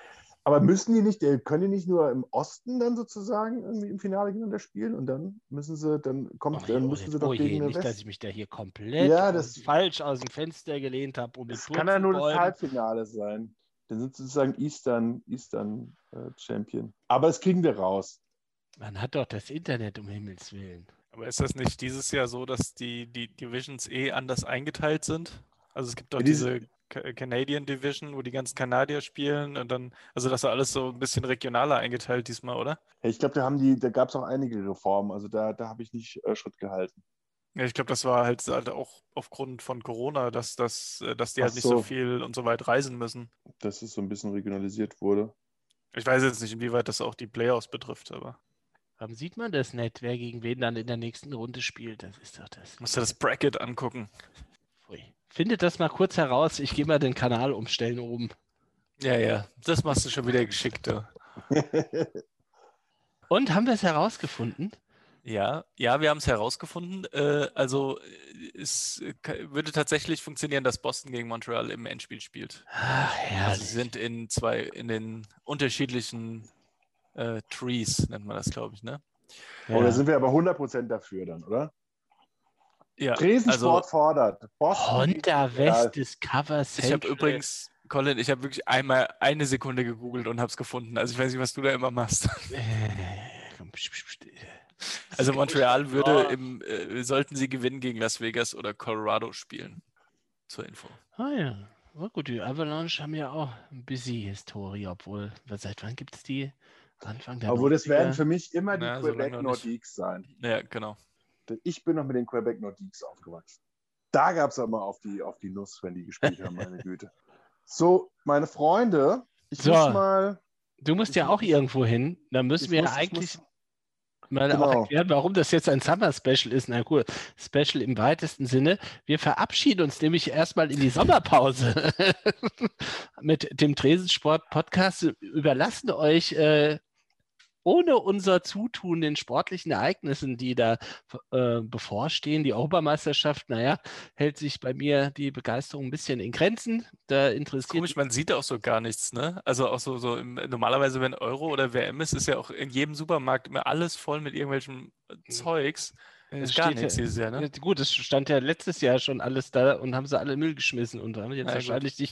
Aber müssen die nicht, äh, können die nicht nur im Osten dann sozusagen irgendwie im Finale gegeneinander spielen und dann müssen sie, dann kommt, oh, dann müssen sie doch oh gegen je, Nicht, West. dass ich mich da hier komplett ja, das, falsch aus dem Fenster gelehnt habe. Um das kann ja nur das Halbfinale sein. Dann sind sie sozusagen Eastern, Eastern äh, Champion. Aber das kriegen wir raus. Man hat doch das Internet um Himmels Willen. Aber ist das nicht dieses Jahr so, dass die, die Divisions eh anders eingeteilt sind? Also es gibt doch diese, diese Canadian Division, wo die ganzen Kanadier spielen und dann, also das war alles so ein bisschen regionaler eingeteilt diesmal, oder? Ich glaube, da haben die, da gab es auch einige Reformen, also da, da habe ich nicht äh, Schritt gehalten. Ja, ich glaube, das war halt, halt, auch aufgrund von Corona, dass, dass, äh, dass die Ach halt nicht so. so viel und so weit reisen müssen. Dass es so ein bisschen regionalisiert wurde. Ich weiß jetzt nicht, inwieweit das auch die Playoffs betrifft, aber. Warum sieht man das nicht, wer gegen wen dann in der nächsten Runde spielt? Das ist doch das. Musst du das Bracket angucken. Findet das mal kurz heraus. Ich gehe mal den Kanal umstellen oben. Ja, ja, das machst du schon wieder geschickt. Ja. Und haben wir es herausgefunden? Ja, ja, wir haben es herausgefunden. Äh, also es würde tatsächlich funktionieren, dass Boston gegen Montreal im Endspiel spielt. Ach, ja. Also sie sind in zwei, in den unterschiedlichen äh, Trees, nennt man das, glaube ich, ne? Ja. Oh, da sind wir aber 100% dafür dann, oder? Ja, Tresensport also, fordert. Boston Honda West Discover Central. Ich habe übrigens, Colin, ich habe wirklich einmal eine Sekunde gegoogelt und habe es gefunden. Also ich weiß nicht, was du da immer machst. also Montreal würde im, äh, sollten sie gewinnen gegen Las Vegas oder Colorado spielen. Zur Info. Ah ja. Oh, gut, die Avalanche haben ja auch ein busy Historie, obwohl, seit wann gibt es die? Anfang der Obwohl, das werden für mich immer die ja, Quebec Nordiques sein. Ja, genau. Ich bin noch mit den Quebec Nordiques aufgewachsen. Da gab es aber auf die, auf die Nuss, wenn die gespielt haben, meine Güte. So, meine Freunde, ich so, muss mal. Du musst ja auch irgendwo hin. Da müssen wir muss, eigentlich. Mal genau. auch erklären, warum das jetzt ein Summer Special ist. Na cool, Special im weitesten Sinne. Wir verabschieden uns nämlich erstmal in die Sommerpause mit dem Tresensport Podcast. Überlassen euch äh, ohne unser Zutun den sportlichen Ereignissen, die da äh, bevorstehen, die Europameisterschaft, naja, hält sich bei mir die Begeisterung ein bisschen in Grenzen. Da interessiert Komisch, man sieht auch so gar nichts, ne? Also auch so, so im, normalerweise, wenn Euro oder WM ist, ist ja auch in jedem Supermarkt immer alles voll mit irgendwelchem äh, Zeugs. Ist gar nichts dieses Jahr, ne? Gut, es stand ja letztes Jahr schon alles da und haben sie alle Müll geschmissen und haben jetzt ja, wahrscheinlich die,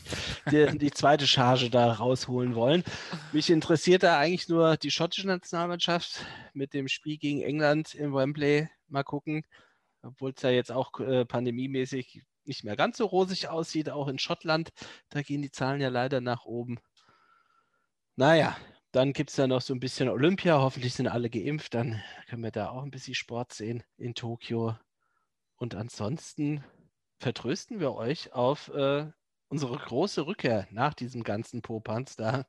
die, die, zweite Charge da rausholen wollen. Mich interessiert da eigentlich nur die schottische Nationalmannschaft mit dem Spiel gegen England im Wembley. Mal gucken, obwohl es ja jetzt auch äh, pandemiemäßig nicht mehr ganz so rosig aussieht, auch in Schottland. Da gehen die Zahlen ja leider nach oben. Naja, dann gibt es ja noch so ein bisschen Olympia. Hoffentlich sind alle geimpft. Dann können wir da auch ein bisschen Sport sehen in Tokio. Und ansonsten vertrösten wir euch auf äh, unsere große Rückkehr nach diesem ganzen Popanz da.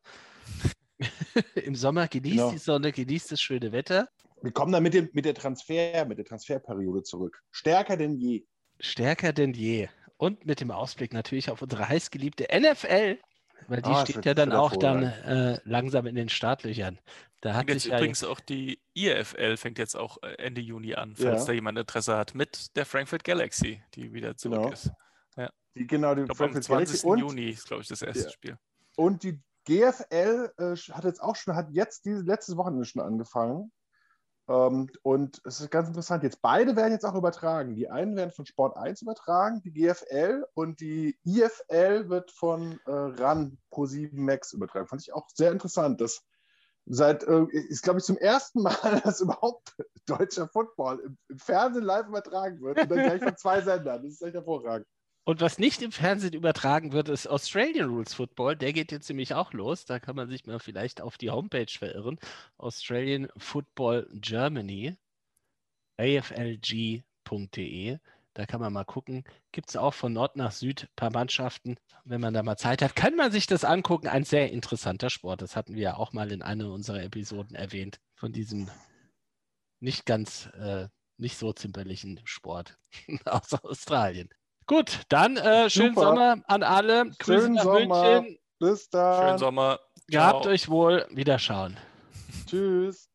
Im Sommer genießt genau. die Sonne, genießt das schöne Wetter. Wir kommen dann mit, dem, mit der Transfer, mit der Transferperiode zurück. Stärker denn je. Stärker denn je. Und mit dem Ausblick natürlich auf unsere heißgeliebte NFL. Weil die ah, steht ja dann auch dann äh, langsam in den Startlöchern. Da hat jetzt übrigens ja auch die IFL fängt jetzt auch äh, Ende Juni an, falls ja. da jemand Interesse hat, mit der Frankfurt Galaxy, die wieder zurück genau. ist. Ja. Die, genau, die glaub, Frankfurt am 20. Galaxy Juni ist, glaube ich, das erste ja. Spiel. Und die GFL äh, hat jetzt auch schon, hat jetzt diese letztes Wochenende schon angefangen. Ähm, und es ist ganz interessant. Jetzt beide werden jetzt auch übertragen. Die einen werden von Sport 1 übertragen, die GFL, und die IFL wird von äh, RAN Pro 7 Max übertragen. Fand ich auch sehr interessant. Das seit, äh, ist glaube ich zum ersten Mal, dass überhaupt deutscher Football im, im Fernsehen live übertragen wird und dann gleich von zwei Sendern. Das ist echt hervorragend. Und was nicht im Fernsehen übertragen wird, ist Australian Rules Football. Der geht jetzt nämlich auch los. Da kann man sich mal vielleicht auf die Homepage verirren. Australian Football Germany, aflg.de. Da kann man mal gucken. Gibt es auch von Nord nach Süd ein paar Mannschaften. Wenn man da mal Zeit hat, kann man sich das angucken. Ein sehr interessanter Sport. Das hatten wir ja auch mal in einer unserer Episoden erwähnt. Von diesem nicht ganz, äh, nicht so zimperlichen Sport aus Australien. Gut, dann äh, schönen Super. Sommer an alle. Grüße schönen nach Sommer. München. Bis dann. Schönen Sommer. Ciao. Gehabt euch wohl. Wiederschauen. Tschüss.